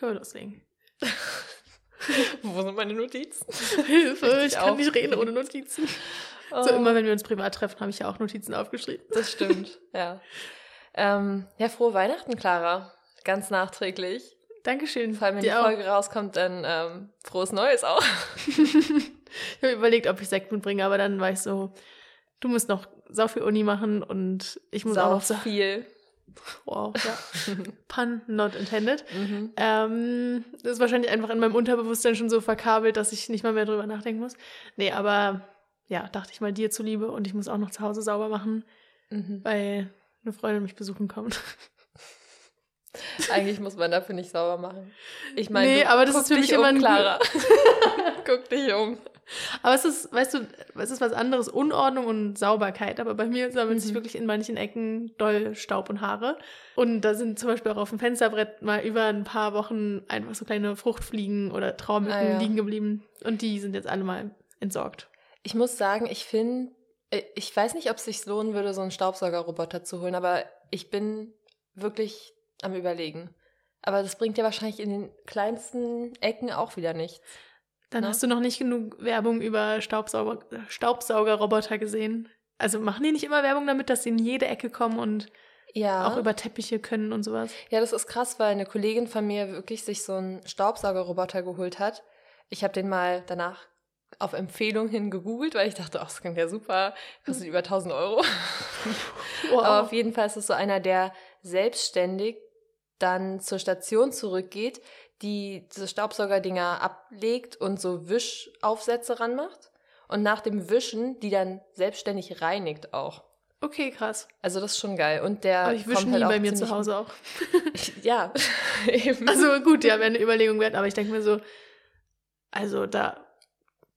Können wir loslegen. Wo sind meine Notizen? Hilfe, Richtig ich kann nicht reden ohne Notizen. Oh, So immer, wenn wir uns privat treffen, habe ich ja auch Notizen aufgeschrieben. Das stimmt, ja. Ähm, ja, frohe Weihnachten, Clara. Ganz nachträglich. Dankeschön. Vor allem, wenn die auch. Folge rauskommt, dann ähm, frohes Neues auch. Ich habe überlegt, ob ich Sekt mitbringe, aber dann war ich so, du musst noch sau viel Uni machen und ich muss auch Sau noch so. viel. Wow, ja. Pun not intended. Mhm. Ähm, das ist wahrscheinlich einfach in meinem Unterbewusstsein schon so verkabelt, dass ich nicht mal mehr drüber nachdenken muss. Nee, aber ja, dachte ich mal dir zuliebe und ich muss auch noch zu Hause sauber machen, Mhm. weil eine Freundin mich besuchen kommt. Eigentlich muss man dafür nicht sauber machen. Ich meine, Nee, aber das ist für dich mich immer ein guck dich um. Aber es ist, weißt du, es ist was anderes, Unordnung und Sauberkeit. Aber bei mir sammelt sich Mhm. wirklich in manchen Ecken doll Staub und Haare. Und da sind zum Beispiel auch auf dem Fensterbrett mal über ein paar Wochen einfach so kleine Fruchtfliegen oder Traumücken Ah, ja. liegen geblieben. Und die sind jetzt alle mal entsorgt. Ich muss sagen, ich finde, ich weiß nicht, ob es sich lohnen würde, so einen Staubsaugerroboter zu holen, aber ich bin wirklich am Überlegen. Aber das bringt ja wahrscheinlich in den kleinsten Ecken auch wieder nichts. Dann Ne? hast du noch nicht genug Werbung über Staubsauger, Staubsaugerroboter gesehen. Also machen die nicht immer Werbung damit, dass sie in jede Ecke kommen und Ja. auch über Teppiche können und sowas? Ja, das ist krass, weil eine Kollegin von mir wirklich sich so einen Staubsaugerroboter geholt hat. Ich habe den mal danach auf Empfehlung hin gegoogelt, weil ich dachte, ach, das klingt ja super, kostet über 1000 Euro. Wow. Aber auf jeden Fall ist es so einer, der selbstständig dann zur Station zurückgeht, die diese Staubsaugerdinger ablegt und so Wischaufsätze ranmacht und nach dem Wischen die dann selbstständig reinigt auch. okay, krass. Also das ist schon geil. Und der Aber ich wische nie halt bei mir zu Hause auch. Ja, eben. Also gut, ja, wäre eine Überlegung wert, aber ich denke mir so, also da,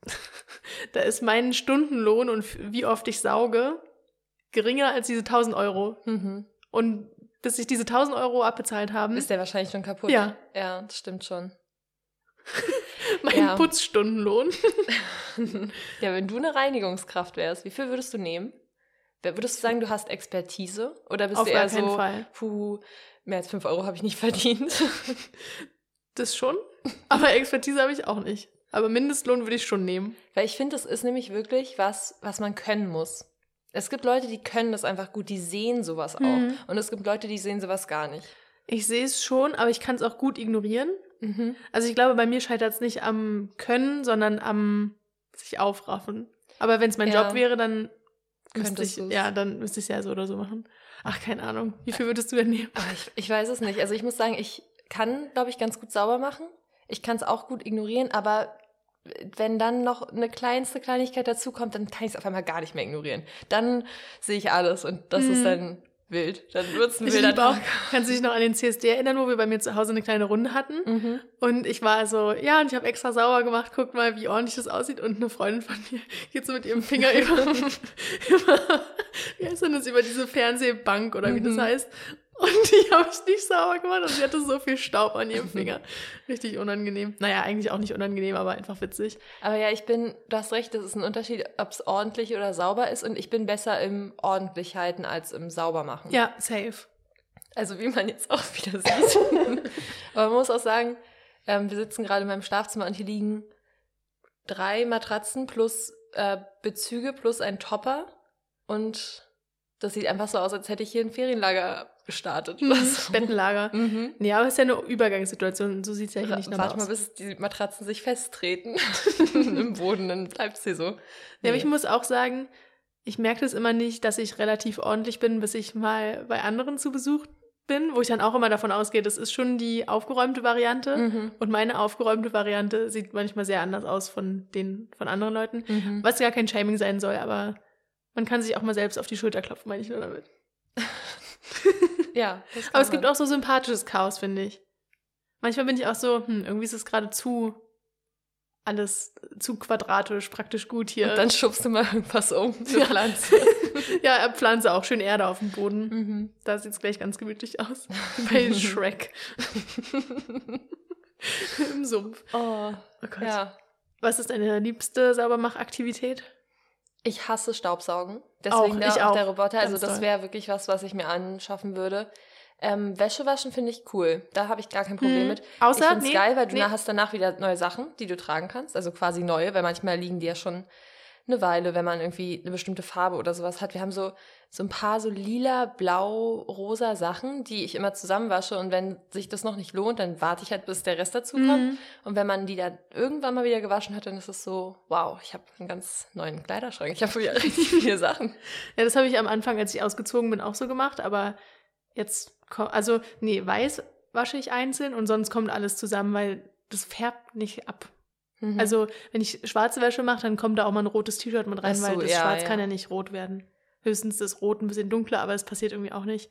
da ist mein Stundenlohn und wie oft ich sauge geringer als diese 1000 Euro. Mhm. Und bis ich diese 1000 Euro abbezahlt haben, Ist der wahrscheinlich schon kaputt? Ja. Ja, das stimmt schon. mein ja. Putzstundenlohn. ja, wenn du eine Reinigungskraft wärst, wie viel würdest du nehmen? Würdest du sagen, du hast Expertise? Oder bist Auf du eher so, Fall. puh, mehr als 5 Euro habe ich nicht verdient? Das schon, aber Expertise habe ich auch nicht. Aber Mindestlohn würde ich schon nehmen. Weil ich finde, das ist nämlich wirklich was, was man können muss. Es gibt Leute, die können das einfach gut, die sehen sowas auch. Mhm. Und es gibt Leute, die sehen sowas gar nicht. Ich sehe es schon, aber ich kann es auch gut ignorieren. Mhm. Also ich glaube, bei mir scheitert es nicht am Können, sondern am sich aufraffen. Aber wenn es mein Ja. Job wäre, dann müsste Könntest ich, du's. ja, dann müsste ich es ja so oder so machen. Ach, keine Ahnung. Wie viel würdest du denn nehmen? Aber ich, ich weiß es nicht. Also ich muss sagen, ich kann, glaube ich, ganz gut sauber machen. Ich kann es auch gut ignorieren, aber wenn dann noch eine kleinste Kleinigkeit dazukommt, dann kann ich es auf einmal gar nicht mehr ignorieren. Dann sehe ich alles und das Mhm. ist dann wild. Dann wird es ein Ich wilder auch, Tag. kannst du dich noch an den CSD erinnern, wo wir bei mir zu Hause eine kleine Runde hatten? Mhm. Und ich war so, ja, und ich habe extra sauber gemacht, guck mal, wie ordentlich das aussieht. Und eine Freundin von mir geht so mit ihrem Finger über, über wie heißt denn das, über diese Fernsehbank oder wie das Mhm. heißt. Und die habe ich nicht sauber gemacht und sie hatte so viel Staub an ihrem Finger. Richtig unangenehm. Naja, eigentlich auch nicht unangenehm, aber einfach witzig. Aber ja, ich bin, du hast recht, das ist ein Unterschied, ob es ordentlich oder sauber ist. Und ich bin besser im ordentlich halten als im sauber machen. Ja, safe. Also wie man jetzt auch wieder sieht. Aber man muss auch sagen, ähm, wir sitzen gerade in meinem Schlafzimmer und hier liegen drei Matratzen plus äh, Bezüge plus ein Topper. Und das sieht einfach so aus, als hätte ich hier ein Ferienlager gestartet. oder so. Bettenlager. Mhm. Nee, aber es ist ja eine Übergangssituation. So sieht es ja hier nicht normal Warte mal, aus. bis die Matratzen sich festtreten im Boden, dann bleibt es hier so. Ja, aber ich Nee. muss auch sagen, ich merke das immer nicht, dass ich relativ ordentlich bin, bis ich mal bei anderen zu Besuch bin, wo ich dann auch immer davon ausgehe, das ist schon die aufgeräumte Variante. Mhm. Und meine aufgeräumte Variante sieht manchmal sehr anders aus von den von anderen Leuten. Mhm. Was gar kein Shaming sein soll, aber man kann sich auch mal selbst auf die Schulter klopfen, meine ich nur damit. Ja. Aber es gibt auch so sympathisches Chaos, finde ich. Manchmal bin ich auch so, hm, irgendwie ist es gerade zu alles zu quadratisch, praktisch gut hier. Und dann schubst du mal irgendwas um für Ja. Pflanze. ja, er pflanze auch schön Erde auf dem Boden. mhm. Da sieht es gleich ganz gemütlich aus. Bei Shrek im Sumpf. Oh, Oh Gott. ja. Was ist deine liebste Saubermachaktivität? Ich hasse Staubsaugen. Deswegen Auch, auch auch. der Roboter. Also das wäre wirklich was, was ich mir anschaffen würde. Ähm, Wäsche waschen finde ich cool. Da habe ich gar kein Problem Hm. mit. Außer- ich finde es nee, geil, weil du nee. hast danach wieder neue Sachen, die du tragen kannst. Also quasi neue, weil manchmal liegen die ja schon eine Weile, wenn man irgendwie eine bestimmte Farbe oder sowas hat. Wir haben so, so ein paar so lila, blau, rosa Sachen, die ich immer zusammenwasche. Und wenn sich das noch nicht lohnt, dann warte ich halt, bis der Rest dazu kommt. Mhm. Und wenn man die dann irgendwann mal wieder gewaschen hat, dann ist es so, wow, ich habe einen ganz neuen Kleiderschrank. Ich habe wieder richtig viele Sachen. Ja, das habe ich am Anfang, als ich ausgezogen bin, auch so gemacht, aber jetzt, also, nee, weiß wasche ich einzeln und sonst kommt alles zusammen, weil das färbt nicht ab. Mhm. Also, wenn ich schwarze Wäsche mache, dann kommt da auch mal ein rotes T-Shirt mit rein, so, weil das ja, Schwarz ja. kann ja nicht rot werden. Höchstens ist Rot ein bisschen dunkler, aber es passiert irgendwie auch nicht.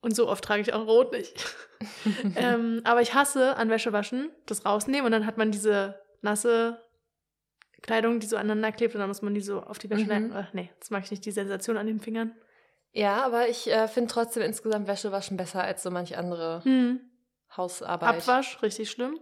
Und so oft trage ich auch Rot nicht. ähm, aber ich hasse an Wäsche waschen, das rausnehmen und dann hat man diese nasse Kleidung, die so aneinander klebt und dann muss man die so auf die Wäsche Mhm. leiten. Ach, nee, das mag ich nicht, die Sensation an den Fingern. ja, aber ich äh, finde trotzdem insgesamt Wäsche waschen besser als so manch andere Hm. Hausarbeit. Abwasch, richtig schlimm.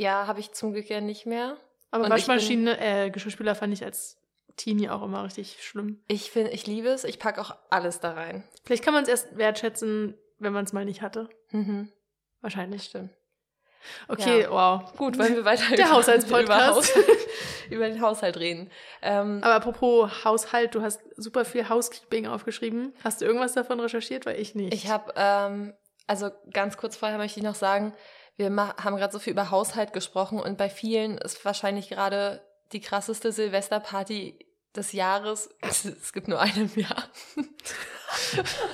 Ja, habe ich zum Glück ja nicht mehr. Aber Und ich bin- Waschmaschine, äh, Geschirrspüler fand ich als Teenie auch immer richtig schlimm. Ich finde, ich liebe es. Ich packe auch alles da rein. Vielleicht kann man es erst wertschätzen, wenn man es mal nicht hatte. Mhm, Wahrscheinlich. stimmt. Okay, wow. Gut, wollen wir weiter Der über- Haushaltspodcast. über, über den Haushalt reden. Ähm, Aber apropos Haushalt, du hast super viel Housekeeping aufgeschrieben. Hast du irgendwas davon recherchiert? Weil ich nicht. Ich habe, ähm, also ganz kurz vorher möchte ich noch sagen, wir haben gerade so viel über Haushalt gesprochen und bei vielen ist wahrscheinlich gerade die krasseste Silvesterparty des Jahres. Es gibt nur eine im Jahr.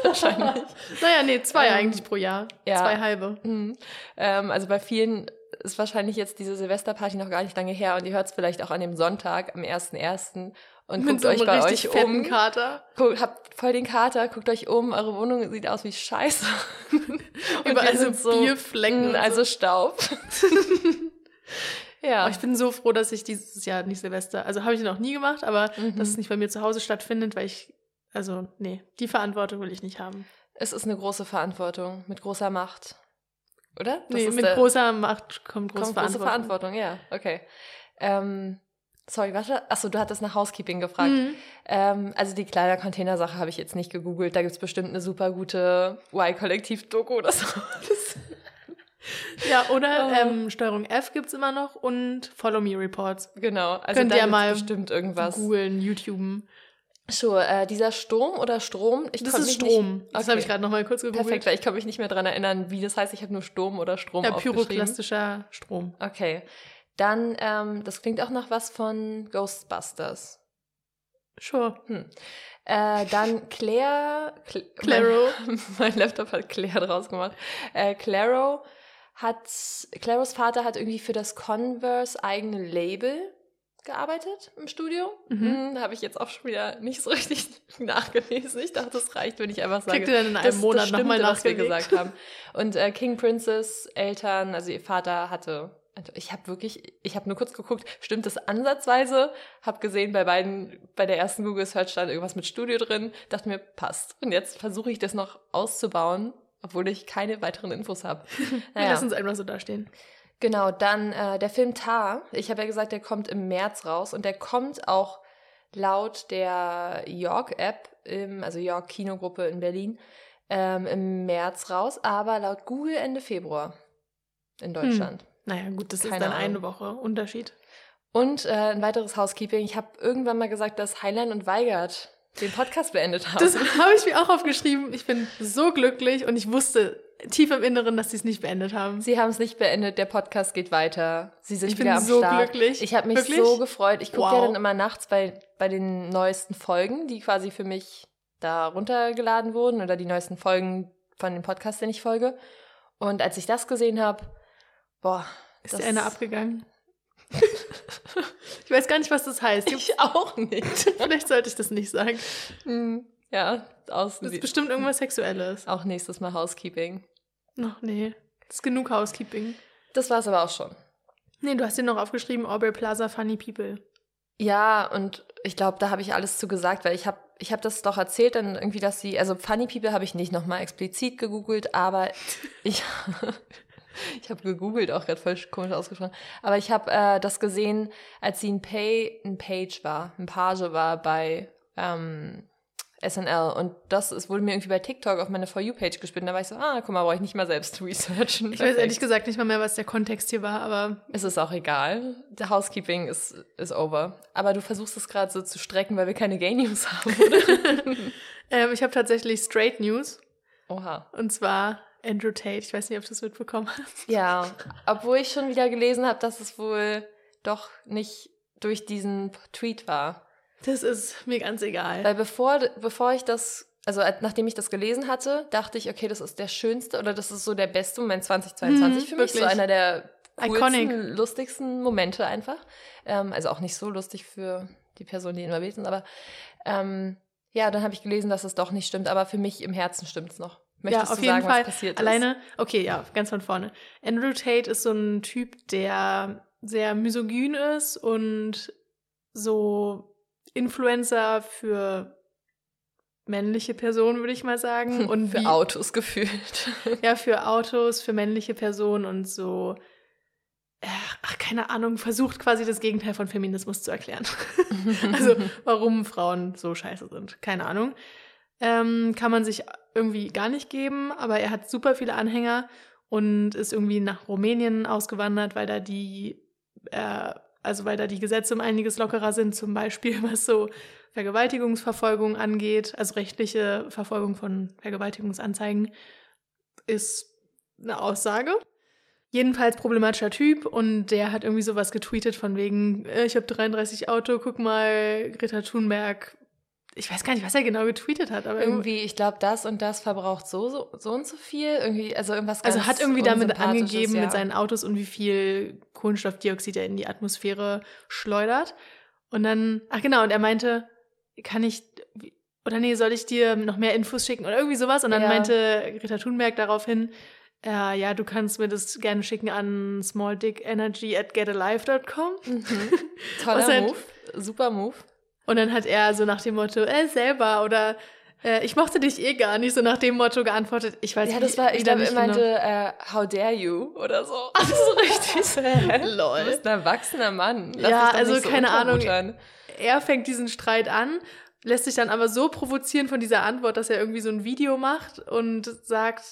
wahrscheinlich. Naja, nee, zwei Ähm, eigentlich pro Jahr. ja. Zwei halbe. Mhm. Ähm, also bei vielen ist wahrscheinlich jetzt diese Silvesterparty noch gar nicht lange her und ihr hört es vielleicht auch an dem Sonntag, am 1.1. und Mit guckt so euch bei euch um. Kater. Guckt, habt voll den Kater, guckt euch um, eure Wohnung sieht aus wie Scheiße. und Überall sind so, Bierflecken. und also so. Staub. ja. Aber ich bin so froh, dass ich dieses Jahr nicht Silvester, also habe ich noch nie gemacht, aber Mhm. dass es nicht bei mir zu Hause stattfindet, weil ich, also nee, die Verantwortung will ich nicht haben. es ist eine große Verantwortung mit großer Macht. Oder? Das nee, mit großer Macht kommt große kommt große Verantwortung. Verantwortung, ja, okay. Ähm, sorry, warte. Achso, du hattest nach Housekeeping gefragt. Mhm. Ähm, also die Kleidercontainer-Sache habe ich jetzt nicht gegoogelt. Da gibt es bestimmt eine super gute Y-Kollektiv-Doku oder so. Das- Ja, oder Oh. ähm, Steuerung F gibt's immer noch und Follow Me Reports. genau. Also Könnt ihr mal bestimmt irgendwas. Googeln, YouTuben. Sure, äh, dieser Sturm oder Strom? Ich Das ist mich Strom. Nicht, Das okay. habe ich gerade noch mal kurz gegoogelt. Perfekt, weil ich kann mich nicht mehr dran erinnern, wie das heißt. Ich habe nur Sturm oder Strom Ja, pyroklastischer Strom. Okay. Dann, ähm, das klingt auch nach was von Ghostbusters. Sure. Hm. Äh, dann Claire. Cl Claro. Mein, mein Laptop hat Claire draus gemacht. Äh, Claro hat. Claros Vater hat irgendwie für das Converse eigene Label gearbeitet im Studio. Mhm. Hm, da habe ich jetzt auch schon wieder nicht so richtig nachgelesen. Ich dachte, es reicht, wenn ich einfach sage. Kriegt ihr dann in einem das, Monat nochmal was wir gesagt haben. Und äh, King Princess Eltern, also ihr Vater hatte, also ich habe wirklich, ich habe nur kurz geguckt, stimmt das ansatzweise? Habe gesehen bei beiden, bei der ersten Google Search stand irgendwas mit Studio drin, dachte mir passt. Und jetzt versuche ich das noch auszubauen, obwohl ich keine weiteren Infos habe. Wir lassen es einfach so dastehen. Genau, dann äh, der Film Tar. Ich habe ja gesagt, der kommt im März raus und der kommt auch laut der York-App, also York Kinogruppe in Berlin, ähm, im März raus, aber laut Google Ende Februar in Deutschland. Naja, gut, das ist Keine dann Ahnung. eine Woche Unterschied. Und äh, ein weiteres Housekeeping. Ich habe irgendwann mal gesagt, dass Heinlein und Weigert den Podcast beendet haben. Das habe ich mir auch aufgeschrieben. Ich bin so glücklich und ich wusste tief im Inneren, dass sie es nicht beendet haben. Sie haben es nicht beendet, der Podcast geht weiter. Sie sind Ich bin wieder am so Start. glücklich. Ich habe mich Wirklich? so gefreut. Ich gucke ja Wow. dann immer nachts bei, bei den neuesten Folgen, die quasi für mich da runtergeladen wurden oder die neuesten Folgen von dem Podcast, den ich folge. Und als ich das gesehen habe, boah, Ist das der eine abgegangen? ich weiß gar nicht, was das heißt. Ich auch nicht. Vielleicht sollte ich das nicht sagen. Hm, ja, aus Das ist bestimmt irgendwas Sexuelles. auch nächstes Mal Housekeeping. Ach nee, das ist genug Housekeeping. Das war es aber auch schon. Nee, du hast dir noch aufgeschrieben, Aubrey Plaza Funny People. Ja, und ich glaube, da habe ich alles zu gesagt, weil ich habe ich hab das doch erzählt, dann irgendwie, dass sie, also Funny People habe ich nicht nochmal explizit gegoogelt, aber ich, ich habe gegoogelt, auch gerade voll komisch ausgesprochen, aber ich habe äh, das gesehen, als sie ein, Pay, ein Page war, ein Page war bei ähm, SNL. Und das ist, wurde mir irgendwie bei TikTok auf meine For You-Page gespielt. Da war ich so, ah, guck mal, brauche ich nicht mal selbst researchen. Ich weiß ehrlich gesagt nicht mal mehr, was der Kontext hier war, aber. Es ist auch egal. Der Housekeeping ist, ist over. Aber du versuchst es gerade so zu strecken, weil wir keine Gay News haben, oder? ähm, ich habe tatsächlich Straight News. Oha. Und zwar Andrew Tate. Ich weiß nicht, ob du es mitbekommen hast. Ja, obwohl ich schon wieder gelesen habe, dass es wohl doch nicht durch diesen Tweet war. Das ist mir ganz egal. Weil bevor, bevor ich das, also nachdem ich das gelesen hatte, dachte ich, okay, das ist der schönste oder das ist so der beste Moment 2022 mhm, für mich. Wirklich? So einer der coolsten, Iconic. lustigsten Momente einfach. Ähm, also auch nicht so lustig für die Person, die involviert sind, aber ähm, ja, dann habe ich gelesen, dass es doch nicht stimmt, aber für mich im Herzen stimmt es noch. Möchtest ja, auf jeden sagen, Fall. passiert Alleine, ist? okay, ja, ganz von vorne. Andrew Tate ist so ein Typ, der sehr misogyn ist und so Influencer für männliche Personen, würde ich mal sagen. Und für wie, Autos gefühlt. Ja, für Autos, für männliche Personen und so. Ach, keine Ahnung, versucht quasi das Gegenteil von Feminismus zu erklären. also, warum Frauen so scheiße sind. Keine Ahnung. Ähm, kann man sich irgendwie gar nicht geben, aber er hat super viele Anhänger und ist irgendwie nach Rumänien ausgewandert, weil da die äh, also weil da die Gesetze um einiges lockerer sind, zum Beispiel was so Vergewaltigungsverfolgung angeht, also rechtliche Verfolgung von Vergewaltigungsanzeigen, ist eine Aussage. Jedenfalls problematischer Typ und der hat irgendwie sowas getweetet von wegen, äh, ich habe 33 Auto, guck mal, Greta Thunberg ich weiß gar nicht, was er genau getweetet hat, aber irgendwie, ich glaube, das und das verbraucht so, so, so und so viel. Irgendwie, also irgendwas ganz Also hat irgendwie damit angegeben ja. mit seinen Autos und wie viel Kohlenstoffdioxid er in die Atmosphäre schleudert. Und dann, ach genau, und er meinte, kann ich, oder nee, soll ich dir noch mehr Infos schicken oder irgendwie sowas? Und dann ja. meinte Greta Thunberg daraufhin, äh, ja, du kannst mir das gerne schicken an smalldickenergy at getalive.com. Mhm. Toller halt, Move, super Move. Und dann hat er so nach dem Motto, äh, selber oder äh, ich mochte dich eh gar nicht, so nach dem Motto geantwortet. Ich weiß Ja, das war, ich glaube, er meinte, genau. uh, how dare you oder so. Ach, so richtig. Lol. Du bist ein erwachsener Mann. Lass ja, also so keine Ahnung. Er fängt diesen Streit an, lässt sich dann aber so provozieren von dieser Antwort, dass er irgendwie so ein Video macht und sagt,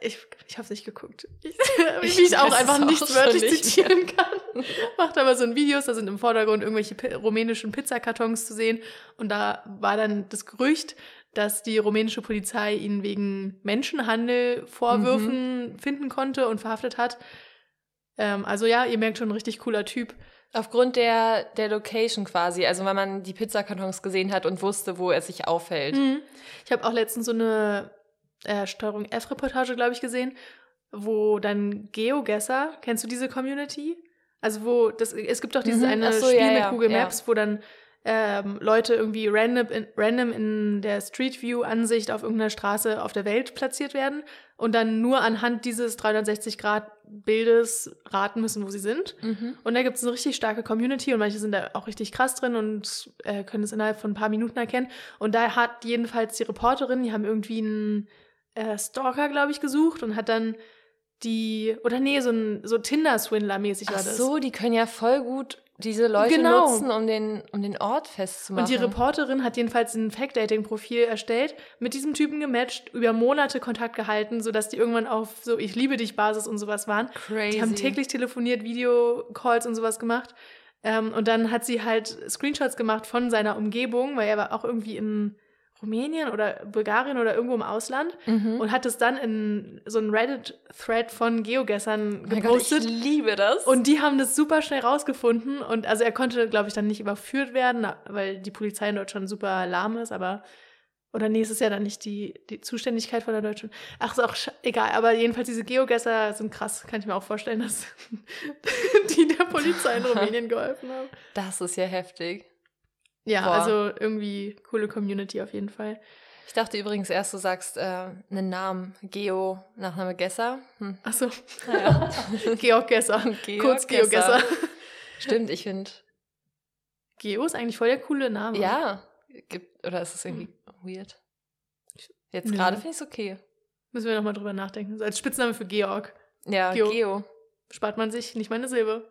ich, ich habe es nicht geguckt. Ich, ich wie ich auch einfach nichts wörtlich nicht zitieren kann. Macht aber so ein Videos, da sind im Vordergrund irgendwelche rumänischen Pizzakartons zu sehen. Und da war dann das Gerücht, dass die rumänische Polizei ihn wegen Menschenhandel Vorwürfen mhm. finden konnte und verhaftet hat. Ähm, also ja, ihr merkt schon, ein richtig cooler Typ. Aufgrund der, der Location quasi, also weil man die Pizzakartons gesehen hat und wusste, wo er sich aufhält. Mhm. Ich habe auch letztens so eine äh, Steuerung F-Reportage, glaube ich, gesehen, wo dann Geogesser, kennst du diese Community? Also wo, das, es gibt doch dieses mhm, eine so, Spiel ja, mit Google Maps, ja. wo dann ähm, Leute irgendwie random in, random in der Street View Ansicht auf irgendeiner Straße auf der Welt platziert werden und dann nur anhand dieses 360 Grad Bildes raten müssen, wo sie sind. Mhm. Und da gibt es eine richtig starke Community und manche sind da auch richtig krass drin und äh, können es innerhalb von ein paar Minuten erkennen. Und da hat jedenfalls die Reporterin, die haben irgendwie einen äh, Stalker, glaube ich, gesucht und hat dann die, oder nee, so ein so Tinder-Swindler-mäßig war das. Ach so, die können ja voll gut diese Leute genau. nutzen, um den, um den Ort festzumachen. Und die Reporterin hat jedenfalls ein Fact-Dating-Profil erstellt, mit diesem Typen gematcht, über Monate Kontakt gehalten, sodass die irgendwann auf so Ich liebe dich Basis und sowas waren. Crazy. Die haben täglich telefoniert, Videocalls und sowas gemacht. Ähm, und dann hat sie halt Screenshots gemacht von seiner Umgebung, weil er war auch irgendwie in Rumänien oder Bulgarien oder irgendwo im Ausland mhm. und hat es dann in so einen Reddit-Thread von Geogessern gepostet. Gott, ich liebe das. Und die haben das super schnell rausgefunden und also er konnte, glaube ich, dann nicht überführt werden, weil die Polizei in Deutschland super lahm ist, aber oder nee, es ist ja dann nicht die, die Zuständigkeit von der Deutschen. Ach, ist auch egal, aber jedenfalls diese Geogesser sind krass. Kann ich mir auch vorstellen, dass die der Polizei in Rumänien geholfen haben. Das ist ja heftig. Ja, Boah. also irgendwie coole Community auf jeden Fall. Ich dachte übrigens erst, du sagst äh, einen Namen. Geo, Nachname Gesser. Hm. Achso. Naja. Georg Gesser. Georg Kurz Geo Gesser. Stimmt, ich finde. Geo ist eigentlich voll der coole Name. Ja. Gibt, oder ist es irgendwie hm. weird? Jetzt ja. gerade finde ich es okay. Müssen wir nochmal drüber nachdenken. So als Spitzname für Georg. Ja, Geo. Geo. Spart man sich nicht meine Silbe.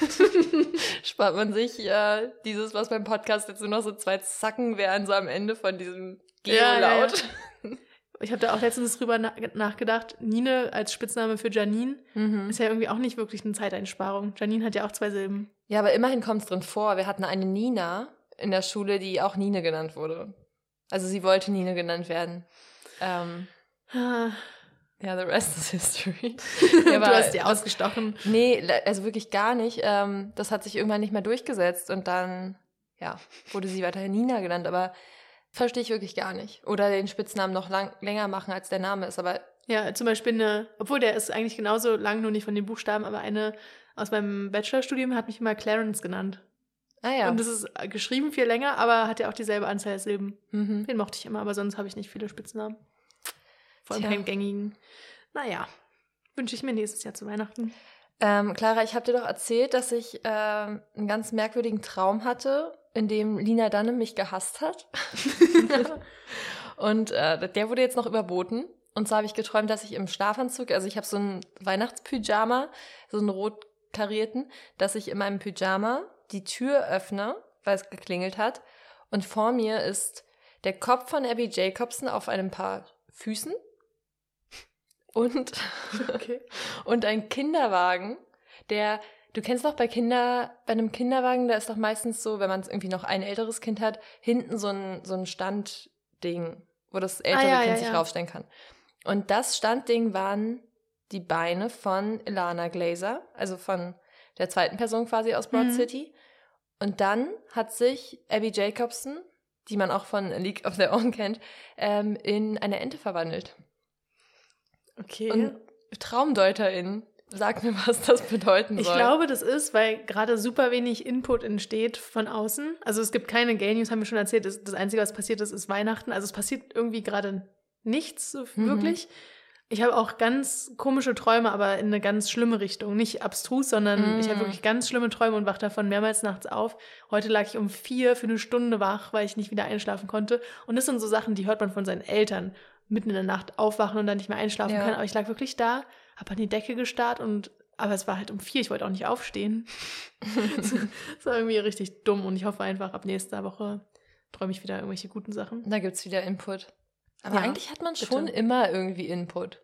spart man sich äh, dieses, was beim Podcast jetzt nur noch so zwei Zacken wären, so am Ende von diesem Geolaut. Ja, ja. Ich habe da auch letztens drüber na nachgedacht. Nine als Spitzname für Janine Mhm. ist ja irgendwie auch nicht wirklich eine Zeiteinsparung. Janine hat ja auch zwei Silben. Ja, aber immerhin kommt es drin vor. Wir hatten eine Nina in der Schule, die auch Nine genannt wurde. Also sie wollte Nine genannt werden. Ähm, Ah, ja, the rest is history. du aber hast die ausgestochen. Nee, also wirklich gar nicht. Ähm, das hat sich irgendwann nicht mehr durchgesetzt und dann, ja, wurde sie weiterhin Nina genannt, aber verstehe ich wirklich gar nicht. Oder den Spitznamen noch lang, länger machen, als der Name ist, aber Ja, zum Beispiel eine, obwohl der ist eigentlich genauso lang, nur nicht von den Buchstaben, aber eine aus meinem Bachelorstudium hat mich immer Clarence genannt. ah ja. Und das ist äh, geschrieben viel länger, aber hat ja auch dieselbe Anzahl der Silben. mhm. Den mochte ich immer, aber sonst habe ich nicht viele Spitznamen. Vor allem Tja. keinen gängigen. Naja, wünsche ich mir nächstes Jahr zu Weihnachten. ähm, Clara, ich habe dir doch erzählt, dass ich ähm, einen ganz merkwürdigen Traum hatte, in dem Lina Dunham mich gehasst hat. Und äh, der wurde jetzt noch überboten. Und zwar habe ich geträumt, dass ich im Schlafanzug, also ich habe so einen Weihnachtspyjama, so einen rot karierten, dass ich in meinem Pyjama die Tür öffne, weil es geklingelt hat. Und vor mir ist der Kopf von Abby Jacobson auf einem paar Füßen. Und, Okay. und ein Kinderwagen, der, du kennst doch bei Kinder, bei einem Kinderwagen, da ist doch meistens so, wenn man irgendwie noch ein älteres Kind hat, hinten so ein, so ein Standding, wo das ältere ja, Kind ja, sich ja. raufstellen kann. Und das Standding waren die Beine von Ilana Glazer, also von der zweiten Person quasi aus Broad Mhm. City. Und dann hat sich Abby Jacobson, die man auch von A League of Their Own kennt, ähm, in eine Ente verwandelt. Okay. Und Traumdeuterin, sag mir, was das bedeuten ich soll. glaube, das ist, weil gerade super wenig Input entsteht von außen. Also es gibt keine Gay News, haben wir schon erzählt. Das, das Einzige, was passiert ist, ist Weihnachten. Also es passiert irgendwie gerade nichts so Mhm. wirklich. Ich habe auch ganz komische Träume, aber in eine ganz schlimme Richtung. Nicht abstrus, sondern Mm. ich habe wirklich ganz schlimme Träume und wache davon mehrmals nachts auf. Heute lag ich um vier für eine Stunde wach, weil ich nicht wieder einschlafen konnte. Und das sind so Sachen, die hört man von seinen Eltern. Mitten in der Nacht aufwachen und dann nicht mehr einschlafen Ja. können. Aber ich lag wirklich da, habe an die Decke gestarrt und aber es war halt um vier, ich wollte auch nicht aufstehen. das war irgendwie richtig dumm und ich hoffe einfach, ab nächster Woche träume ich wieder irgendwelche guten Sachen. Da gibt's wieder Input. Aber Ja, eigentlich hat man bitte. schon immer irgendwie Input.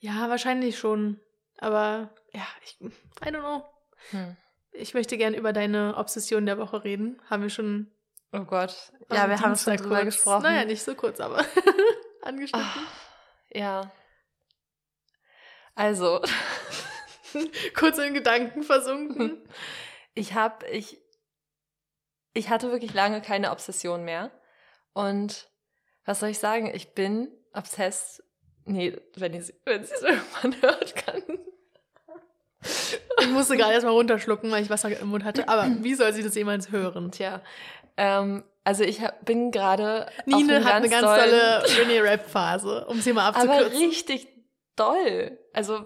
Ja, wahrscheinlich schon. Aber ja, ich, I don't know. Hm. Ich möchte gern über deine Obsession der Woche reden. Haben wir schon. Oh Gott. am Ja, wir haben Dienstag schon drüber kurz- gesprochen. Naja, nicht so kurz, aber angeschnitten. Ah, ja. Also, Kurz in Gedanken versunken. ich habe, ich, ich hatte wirklich lange keine Obsession mehr. Und was soll ich sagen? Ich bin obsessed. Nee, wenn sie wenn sie es irgendwann hört, kann. Ich musste gerade erstmal runterschlucken, weil ich Wasser im Mund hatte. Aber wie soll sie das jemals hören? Tja. Ähm, also ich hab, bin gerade. Nine hat eine ganz tolle René-Rap-Phase, um sie mal Aber abzukürzen. richtig doll. Also,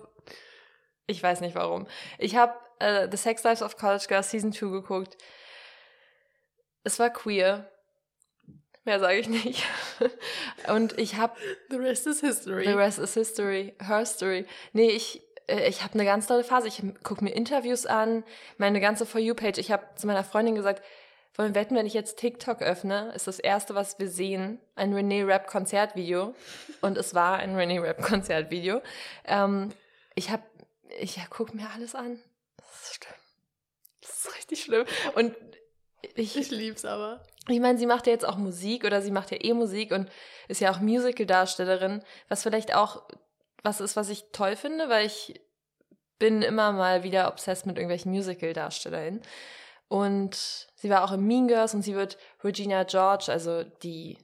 ich weiß nicht warum. Ich habe äh, The Sex Lives of College Girls Season 2 geguckt. Es war queer. Mehr sage ich nicht. Und ich habe The rest is history. The Rest is History, Her Story. Nee, ich, äh, ich habe eine ganz tolle Phase. Ich gucke mir Interviews an, meine ganze For You-Page. Ich habe zu meiner Freundin gesagt, wollen wir wetten, wenn ich jetzt TikTok öffne, ist das erste, was wir sehen, ein René Rap Konzertvideo. Und es war ein René Rap Konzertvideo. Ähm, ich habe, ich gucke mir alles an. Das ist schlimm. Das ist richtig schlimm. Und ich, Ich lieb's aber. ich meine, sie macht ja jetzt auch Musik oder sie macht ja eh Musik und ist ja auch Musical-Darstellerin, was vielleicht auch was ist, was ich toll finde, weil ich bin immer mal wieder obsessed mit irgendwelchen Musical-DarstellerInnen. Und sie war auch in Mean Girls und sie wird Regina George, also die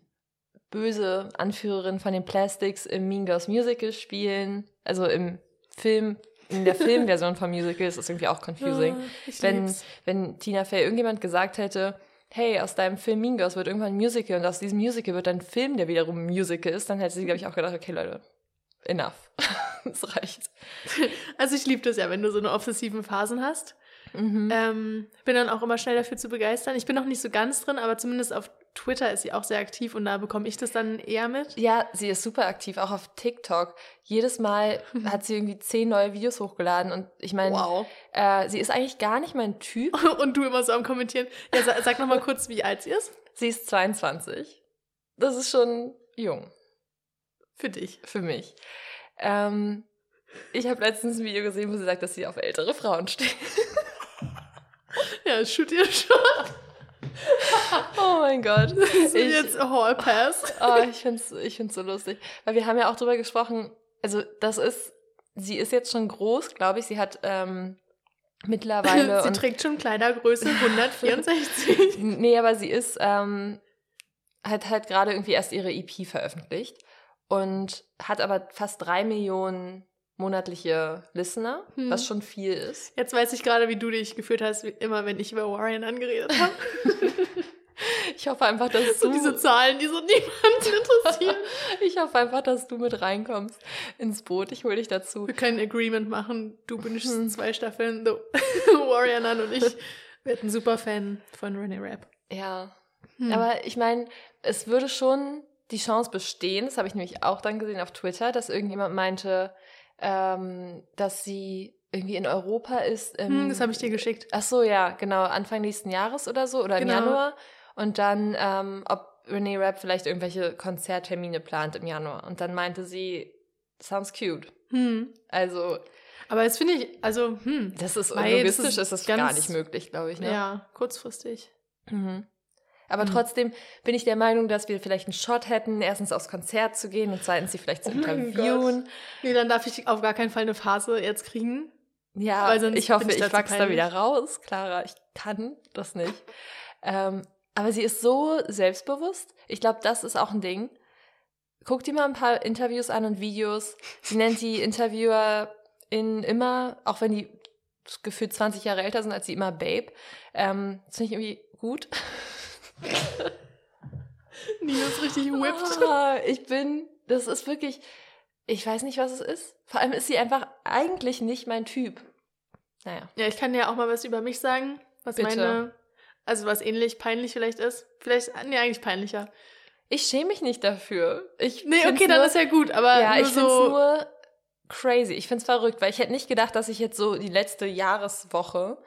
böse Anführerin von den Plastics im Mean Girls Musical spielen. Also im Film, in der Filmversion von Musicals ist irgendwie auch confusing Ah, ich wenn, lieb's. wenn Tina Fey irgendjemand gesagt hätte, hey, aus deinem Film Mean Girls wird irgendwann ein Musical und aus diesem Musical wird ein Film, der wiederum ein Musical ist, dann hätte sie, glaube ich, auch gedacht, okay, Leute, enough. Es reicht. Also ich liebe das ja, wenn du so eine obsessiven Phasen hast. Mhm. Ähm, bin dann auch immer schnell dafür zu begeistern. Ich bin noch nicht so ganz drin, aber zumindest auf Twitter ist sie auch sehr aktiv und da bekomme ich das dann eher mit. Ja, sie ist super aktiv, auch auf TikTok. Jedes Mal hat sie irgendwie zehn neue Videos hochgeladen und ich meine, Wow. äh, sie ist eigentlich gar nicht mein Typ. Und du immer so am Kommentieren. Ja, sag, sag noch mal kurz, wie alt sie ist. Sie ist 22. Das ist schon jung Für dich. für mich. Ähm, ich habe letztens ein Video gesehen, wo sie sagt, dass sie auf ältere Frauen steht. Ja, shoot ihr schon. Oh mein Gott. Ich, Ich, jetzt Hall Pass. oh, ich finde es ich find's so lustig. Weil wir haben ja auch drüber gesprochen, also das ist, sie ist jetzt schon groß, glaube ich. Sie hat ähm, mittlerweile. sie trägt schon Kleidergröße 164. Nee, aber sie ist, ähm, hat halt gerade irgendwie erst ihre EP veröffentlicht und hat aber fast drei Millionen monatliche Listener, Hm. was schon viel ist. Jetzt weiß ich gerade, wie du dich gefühlt hast, wie immer, wenn ich über Warren angeredet habe. Ich hoffe einfach, dass So du, diese Zahlen, die so niemanden interessieren. ich hoffe einfach, dass du mit reinkommst ins Boot. Ich hole dich dazu. Wir können ein Agreement machen. Du bingest Hm. zwei Staffeln The Warrior an und ich werde ein super Fan von René Rapp. Ja, Hm. aber ich meine, es würde schon die Chance bestehen, das habe ich nämlich auch dann gesehen auf Twitter, dass irgendjemand meinte, ähm, dass sie irgendwie in Europa ist. Im, Hm, das habe ich dir geschickt. Ach so, ja, genau, Anfang nächsten Jahres oder so, oder im Genau. Januar. Und dann, ähm, ob Renee Rapp vielleicht irgendwelche Konzerttermine plant im Januar. Und dann meinte sie, sounds cute. Hm. Also, Aber das finde ich, also, hm. das ist das logistisch, ist ist das gar nicht möglich, glaube ich. Ne? Ja, kurzfristig. Mhm. Aber Mhm. trotzdem bin ich der Meinung, dass wir vielleicht einen Shot hätten, erstens aufs Konzert zu gehen und zweitens sie vielleicht zu Oh interviewen. Nee, dann darf ich auf gar keinen Fall eine Phase jetzt kriegen. Ja, ich hoffe, ich ich, wachse da wieder raus. Clara, ich kann das nicht. Ähm, aber sie ist so selbstbewusst. Ich glaube, das ist auch ein Ding. Guck dir mal ein paar Interviews an und Videos. Sie nennt die Interviewer in immer, auch wenn die gefühlt 20 Jahre älter sind als sie, immer Babe. Ähm, das finde ich irgendwie gut. Nina ist richtig whipped. Ah, ich bin, das ist wirklich, ich weiß nicht, was es ist. Vor allem ist sie einfach eigentlich nicht mein Typ. Naja. Ja, ich kann dir auch mal was über mich sagen, was Bitte. meine, also was ähnlich peinlich vielleicht ist. Vielleicht, nee, eigentlich peinlicher. Ich schäme mich nicht dafür. Ich Nee, okay, dann nur, ist ja gut, aber Ja, ich finde es so, nur crazy. Ich finde es verrückt, weil ich hätte nicht gedacht, dass ich jetzt so die letzte Jahreswoche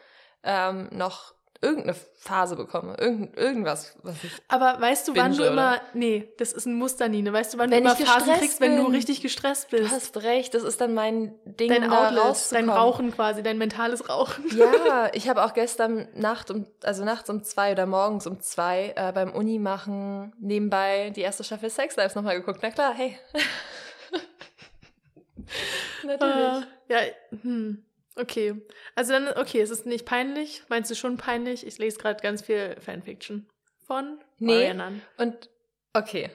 ähm, noch irgendeine Phase bekomme. Irgend, irgendwas, was ich. aber weißt du, wann Binge, du immer, nee, das ist ein Muster, Nine. Weißt du, wann Wenn du immer Phasen kriegst, wenn du bin. richtig gestresst Du bist? hast recht, das ist dann mein Ding, dein da Outlet, dein. Rauchen quasi, dein mentales Rauchen. Ja, ich habe auch gestern Nacht um, also nachts um zwei oder morgens um zwei äh, beim Uni machen nebenbei die erste Staffel Sex Lives nochmal geguckt. Na klar, hey. Natürlich. Äh, ja, hm. Okay. Also dann, okay, es ist nicht peinlich. Meinst du schon peinlich? Ich lese gerade ganz viel Fanfiction von Nee. Orianan. Und okay.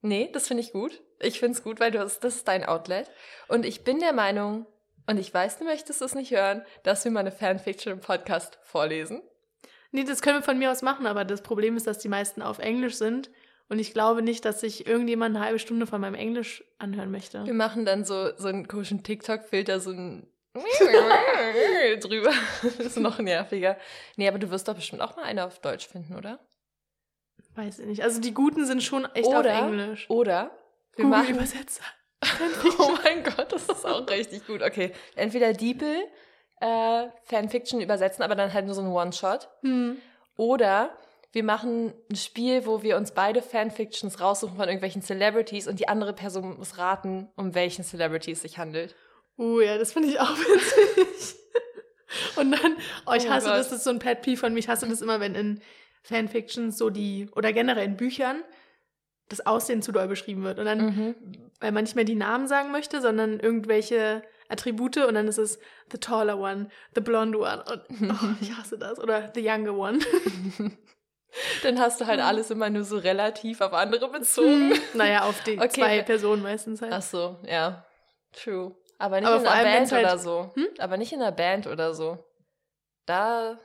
Nee, das finde ich gut. Ich finde es gut, weil du hast, das ist dein Outlet. Und ich bin der Meinung, und ich weiß, du möchtest es nicht hören, dass wir mal eine Fanfiction im Podcast vorlesen. Nee, das können wir von mir aus machen, aber das Problem ist, dass die meisten auf Englisch sind. Und ich glaube nicht, dass sich irgendjemand eine halbe Stunde von meinem Englisch anhören möchte. Wir machen dann so, so einen komischen TikTok-Filter, so ein drüber. Das ist noch nerviger. Nee, aber du wirst doch bestimmt auch mal eine auf Deutsch finden, oder? Weiß ich nicht. Also die Guten sind schon echt auf Oder- Englisch. Oder wir Google machen. Übersetzer. Oh mein Gott, das ist auch richtig gut. Okay, entweder Diepel äh, Fanfiction übersetzen, aber dann halt nur so ein One-Shot. Hm. Oder wir machen ein Spiel, wo wir uns beide Fanfictions raussuchen von irgendwelchen Celebrities und die andere Person muss raten, um welchen Celebrity es sich handelt. Uh, ja, das finde ich auch witzig. Und dann, oh, ich Oh hasse Gott. das, das ist so ein Pet Peeve von mir. Ich hasse das immer, wenn in Fanfictions so die, oder generell in Büchern, das Aussehen zu doll beschrieben wird. Und dann, Mhm. weil man nicht mehr die Namen sagen möchte, sondern irgendwelche Attribute und dann ist es the taller one, the blonde one. Und oh, ich hasse das. Oder the younger one. Dann hast du halt alles immer nur so relativ auf andere bezogen. Hm. naja, auf die Okay, zwei Personen meistens halt. Ach so, ja. True. Aber nicht Aber in einer Band halt- oder so. Hm? Aber nicht in einer Band oder so. Da,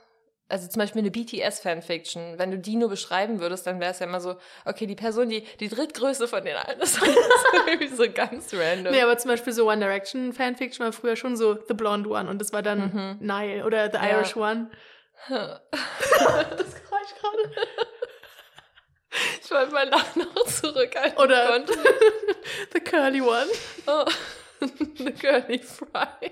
also zum Beispiel eine BTS-Fanfiction, wenn du die nur beschreiben würdest, dann wäre es ja immer so, okay, die Person, die, die drittgrößte von den allen ist irgendwie so ganz random. Nee, aber zum Beispiel so One Direction Fanfiction war früher schon so The Blonde One und das war dann Mhm. Niall oder The Ja. Irish One. das reicht gerade. Ich wollte mein Lachen noch zurückhalten Oder konnte. The Curly One. Oh. The Curly Fry.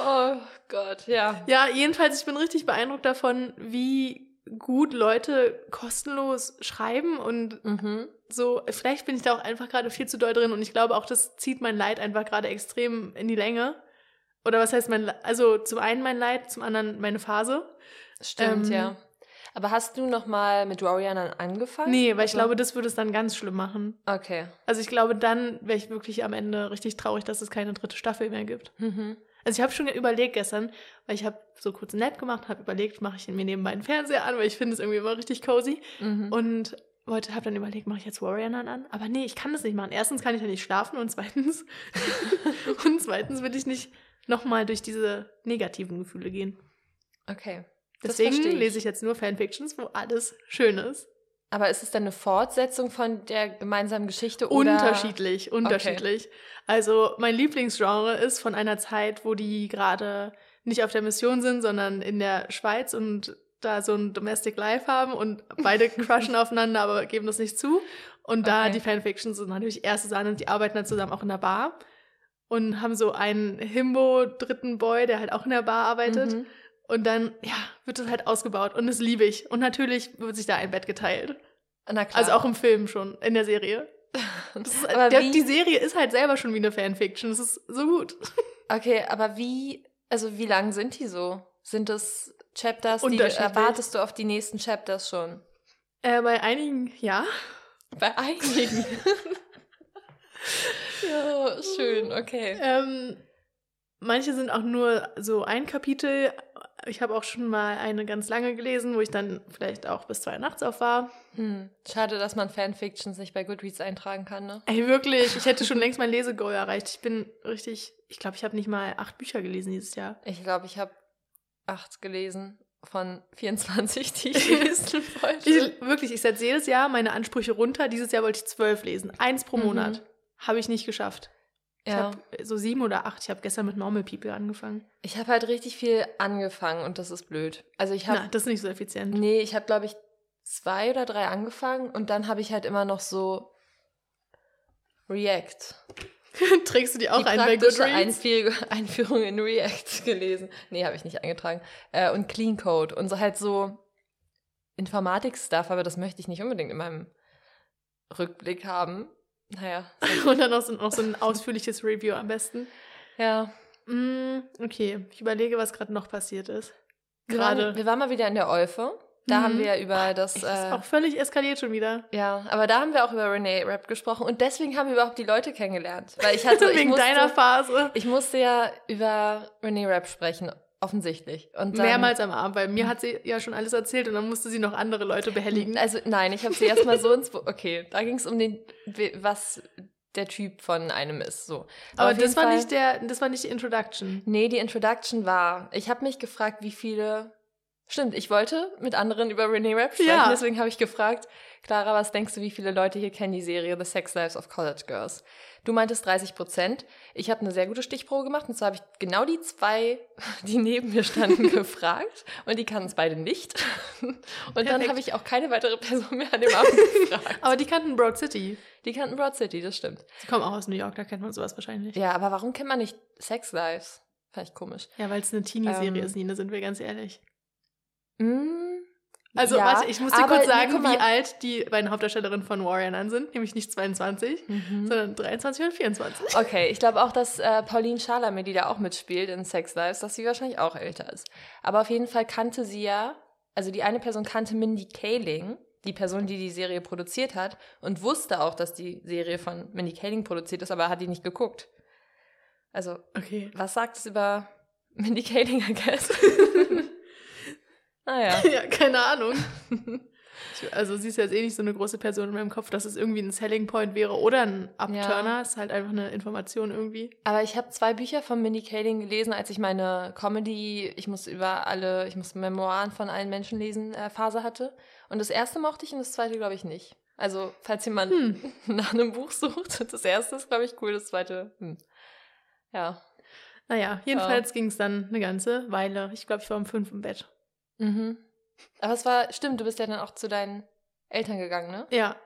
Oh Gott, ja. Ja, jedenfalls, ich bin richtig beeindruckt davon, wie gut Leute kostenlos schreiben und Mhm. so, vielleicht bin ich da auch einfach gerade viel zu doll drin und ich glaube auch, das zieht mein Leid einfach gerade extrem in die Länge. Oder was heißt mein, Le also zum einen mein Leid, zum anderen meine Phase. Stimmt, Ähm, ja. Aber hast du noch mal mit Warrior dann angefangen? Nee, weil ich Also- glaube, das würde es dann ganz schlimm machen. Okay. Also ich glaube, dann wäre ich wirklich am Ende richtig traurig, dass es keine dritte Staffel mehr gibt. Mhm. Also ich habe schon überlegt gestern, weil ich habe so kurz einen Nap gemacht, habe überlegt, mache ich mir nebenbei einen Fernseher an, weil ich finde es irgendwie immer richtig cozy. Mhm. Und wollte, habe dann überlegt, mache ich jetzt Warrior an? Aber nee, ich kann das nicht machen. Erstens kann ich ja nicht schlafen und zweitens und zweitens will ich nicht nochmal durch diese negativen Gefühle gehen. okay. Deswegen lese ich jetzt nur Fanfictions, wo alles schön ist. Aber ist es dann eine Fortsetzung von der gemeinsamen Geschichte oder? Unterschiedlich, unterschiedlich. Also mein Lieblingsgenre ist von einer Zeit, wo die gerade nicht auf der Mission sind, sondern in der Schweiz und da so ein Domestic Life haben und beide crushen aufeinander, aber geben das nicht zu. Und da Okay. die Fanfictions sind natürlich erste Sahne und die arbeiten dann zusammen auch in der Bar und haben so einen Himbo dritten Boy, der halt auch in der Bar arbeitet. Mhm. Und dann, ja, wird das halt ausgebaut und das liebe ich. Und natürlich wird sich da ein Bett geteilt. Na klar. Also auch im Film schon, in der Serie. Das aber der, die Serie ist halt selber schon wie eine Fanfiction. Das ist so gut. okay, aber wie, also wie lang sind die so? Sind es Chapters, die erwartest du auf die nächsten Chapters schon? Äh, bei einigen, ja. Bei einigen. ja, schön, okay. Ähm, manche sind auch nur so ein Kapitel. Ich habe auch schon mal eine ganz lange gelesen, wo ich dann vielleicht auch bis zwei nachts auf war. Hm. Schade, dass man Fanfictions nicht bei Goodreads eintragen kann, ne? Ey, wirklich, ich hätte schon längst mein Lesegoal erreicht. Ich bin richtig, ich glaube, ich habe nicht mal acht Bücher gelesen dieses Jahr. Ich glaube, ich habe acht gelesen von 24, die ich lesen wollte. Ich, wirklich, ich setze jedes Jahr meine Ansprüche runter. Dieses Jahr wollte ich zwölf lesen. Eins pro Mhm. Monat. Habe ich nicht geschafft. Ich ja. habe so sieben oder acht. Ich habe gestern mit Normal People angefangen. Ich habe halt richtig viel angefangen und das ist blöd. Also ich habe, das ist nicht so effizient. nee, ich habe glaube ich zwei oder drei angefangen und dann habe ich halt immer noch so React. Trägst du die auch die ein bei Goodreads? Einführ Einführung in React gelesen. Nee, habe ich nicht eingetragen. Äh, und Clean Code und so halt so Informatik-Stuff, aber das möchte ich nicht unbedingt in meinem Rückblick haben. Naja, Und dann noch so, noch so ein ausführliches Review am besten. ja. Mm, okay, ich überlege, was gerade noch passiert ist. Wir Gerade. wir waren mal wieder in der Olfe. Da Mhm. haben wir ja über das. Es Äh, ist auch völlig eskaliert schon wieder. ja, aber da haben wir auch über Renee Rapp gesprochen und deswegen haben wir überhaupt die Leute kennengelernt. Weil ich hatte. ich Wegen musste, deiner Phase. Ich musste ja über Renee Rapp sprechen, offensichtlich. Und dann, Mehrmals am Abend, weil mir hat sie ja schon alles erzählt und dann musste sie noch andere Leute behelligen. Also nein, ich habe sie erstmal so ins. Okay, da ging es um den, was der Typ von einem ist. So. Aber auf das war Fall- nicht der, das war nicht die Introduction. Nee, die Introduction war. Ich habe mich gefragt, wie viele. Stimmt, ich wollte mit anderen über Renee Rapp sprechen, Ja. deswegen habe ich gefragt, Clara, was denkst du, wie viele Leute hier kennen die Serie The Sex Lives of College Girls? Du meintest 30 Prozent. Ich habe eine sehr gute Stichprobe gemacht und zwar habe ich genau die zwei, die neben mir standen, gefragt und die kannten es beide nicht. Und dann Perfekt. habe ich auch keine weitere Person mehr an dem Abend gefragt. Aber die kannten Broad City. Die kannten Broad City, das stimmt. Sie kommen auch aus New York, da kennt man sowas wahrscheinlich. Ja, aber warum kennt man nicht Sex Lives? Fand ich komisch. Ja, weil es eine Teenie-Serie Ähm, ist, Nina, sind wir ganz ehrlich. Mm, Also, ja, warte, ich muss dir kurz sagen, wie alt die beiden Hauptdarstellerinnen von Warrior Nun sind. Nämlich nicht 22, Mhm. sondern 23 und 24. Okay, ich glaube auch, dass äh, Pauline Chalamet, die da auch mitspielt in Sex Lives, dass sie wahrscheinlich auch älter ist. Aber auf jeden Fall kannte sie ja, also die eine Person kannte Mindy Kaling, die Person, die die Serie produziert hat, und wusste auch, dass die Serie von Mindy Kaling produziert ist, aber hat die nicht geguckt. Also, Okay. was sagt es über Mindy Kaling, I guess? naja. Ja, keine Ahnung. Also sie ist jetzt eh nicht so eine große Person in meinem Kopf, dass es irgendwie ein Selling Point wäre oder ein Upturner. Ist halt einfach eine Information irgendwie. Aber ich habe zwei Bücher von Mindy Kaling gelesen, als ich meine Comedy, ich muss über alle, ich muss Memoiren von allen Menschen lesen, äh, Phase hatte. Und das erste mochte ich und das zweite glaube ich nicht. Also, falls jemand Hm. nach einem Buch sucht, das erste ist, glaube ich, cool, das zweite, hm. Ja. Naja, jedenfalls ging es dann eine ganze Weile. Ich glaube, ich war um fünf im Bett. Mhm. Aber es war, stimmt, du bist ja dann auch zu deinen Eltern gegangen, ne? Ja.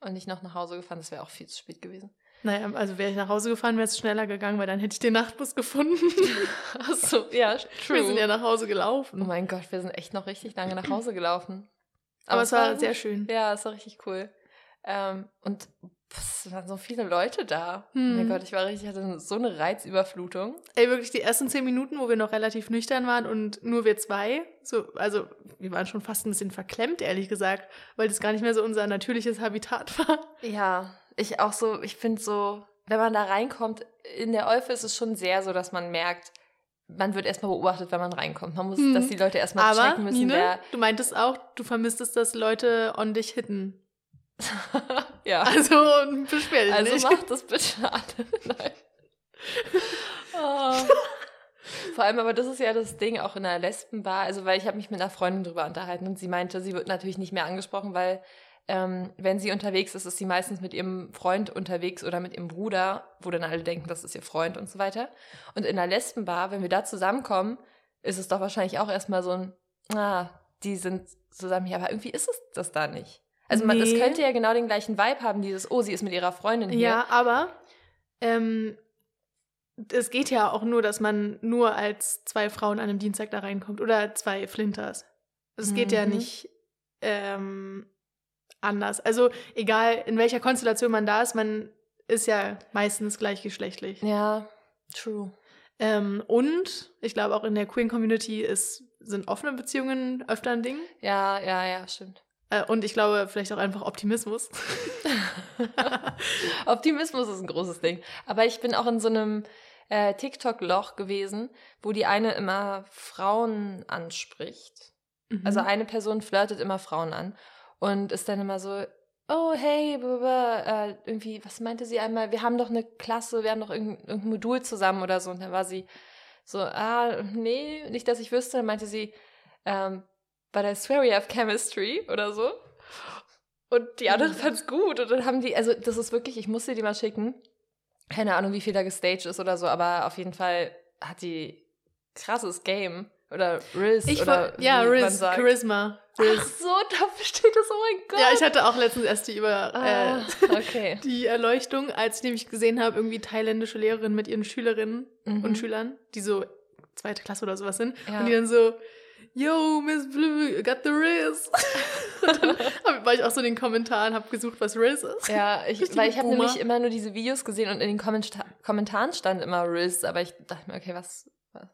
Und nicht noch nach Hause gefahren. Das wäre auch viel zu spät gewesen. Naja, also wäre ich nach Hause gefahren, wäre es schneller gegangen, weil dann hätte ich den Nachtbus gefunden. Achso, ja, Wir sind ja nach Hause Oh gelaufen. mein Gott, wir sind echt noch richtig lange nach Hause gelaufen. Aber es war sehr richtig- schön. Ja, es war richtig cool. Ähm, und es waren so viele Leute da. Oh Hm. mein Gott, ich war richtig, ich hatte so eine Reizüberflutung. Ey, wirklich die ersten zehn Minuten, wo wir noch relativ nüchtern waren und nur wir zwei, so, also wir waren schon fast ein bisschen verklemmt, ehrlich gesagt, weil das gar nicht mehr so unser natürliches Habitat war. Ja, ich auch so, ich finde so, wenn man da reinkommt, in der Olfe ist es schon sehr so, dass man merkt, man wird erstmal beobachtet, wenn man reinkommt. Man muss, Hm. dass die Leute erstmal checken müssen, Nine, wer. du meintest auch, du vermisst es, dass Leute on dich hitten. ja. Also, beschwer dich Also nicht. mach das bitte alle. Nein. Oh. Vor allem, aber das ist ja das Ding auch in der Lesbenbar. Also, weil ich habe mich mit einer Freundin drüber unterhalten und sie meinte, sie wird natürlich nicht mehr angesprochen, weil ähm, wenn sie unterwegs ist, ist sie meistens mit ihrem Freund unterwegs oder mit ihrem Bruder, wo dann alle denken, das ist ihr Freund und so weiter. Und in der Lesbenbar, wenn wir da zusammenkommen, ist es doch wahrscheinlich auch erstmal so ein, ah, die sind zusammen hier, aber irgendwie ist es das da nicht. Also man, das Nee. könnte ja genau den gleichen Vibe haben, dieses, oh, sie ist mit ihrer Freundin hier. Ja, aber ähm, es geht ja auch nur, dass man nur als zwei Frauen an einem Dienstag da reinkommt oder zwei Flinters. Es geht ja Mhm. nicht ähm, anders. Also egal in welcher Konstellation man da ist, man ist ja meistens gleichgeschlechtlich. Ja, true. Ähm, und ich glaube auch in der Queen Community ist, sind offene Beziehungen öfter ein Ding. Ja, ja, ja, stimmt. Äh, und ich glaube vielleicht auch einfach Optimismus. Optimismus ist ein großes Ding. Aber ich bin auch in so einem äh, TikTok-Loch gewesen, wo die eine immer Frauen anspricht. Also Mhm. eine Person flirtet immer Frauen an und ist dann immer so, oh hey, blablabla, äh, irgendwie, was meinte sie einmal? Wir haben doch eine Klasse, wir haben doch irgendein, irgendein Modul zusammen oder so. Und dann war sie so, ah, nee, nicht, dass ich wüsste. Dann meinte sie, ähm, but I swear we have chemistry oder so. Und die andere Mhm. fand's gut. Und dann haben die, also das ist wirklich, ich muss dir die mal schicken. Keine Ahnung, wie viel da gestaged ist oder so, aber auf jeden Fall hat die krasses Game. Oder Riz Ich oder war, ja, Riz. Charisma. Ach Riz. so, dafür steht das, oh mein Gott. Ja, ich hatte auch letztens erst die über ah, äh, okay. die Erleuchtung, als ich nämlich gesehen habe, irgendwie thailändische Lehrerinnen mit ihren Schülerinnen Mhm. und Schülern, die so zweite Klasse oder sowas sind. Ja. Und die dann so, yo, Miss Blue, got the Riz. und dann war ich auch so in den Kommentaren, habe gesucht, was Riz ist. Ja, ich, weil ich habe nämlich immer nur diese Videos gesehen und in den Kommenta Kommentaren stand immer Riz, aber ich dachte mir, okay, was, was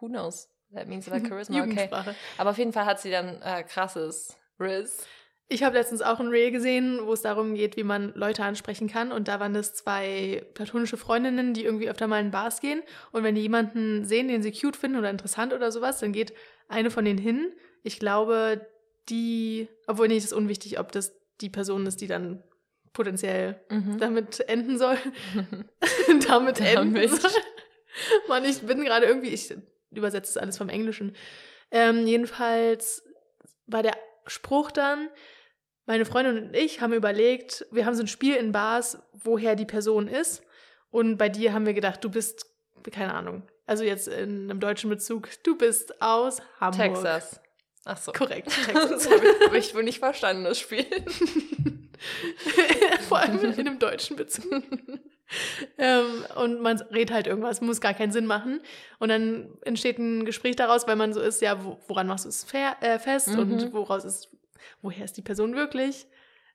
who knows? That means like Charisma, okay. Aber auf jeden Fall hat sie dann äh, krasses Riz. Ich habe letztens auch ein Reel gesehen, wo es darum geht, wie man Leute ansprechen kann. Und da waren es zwei platonische Freundinnen, die irgendwie öfter mal in Bars gehen. Und wenn die jemanden sehen, den sie cute finden oder interessant oder sowas, dann geht eine von denen hin. Ich glaube, die, obwohl nicht ist unwichtig, ob das die Person ist, die dann potenziell Mhm. damit enden soll. damit enden Damit. soll. Mann, ich bin gerade irgendwie, ich übersetze das alles vom Englischen. Ähm, jedenfalls war der Spruch dann, meine Freundin und ich haben überlegt, wir haben so ein Spiel in Bars, woher die Person ist. Und bei dir haben wir gedacht, du bist, keine Ahnung, also jetzt in einem deutschen Bezug, du bist aus Hamburg. Texas. Ach so. Korrekt, Texas. habe ich, wohl nicht verstanden, das Spiel. Vor allem in einem deutschen Bezug. ähm, und man redet halt irgendwas, muss gar keinen Sinn machen. Und dann entsteht ein Gespräch daraus, weil man so ist, ja, wo, woran machst du es äh, fest Mhm. und woraus ist, woher ist die Person wirklich?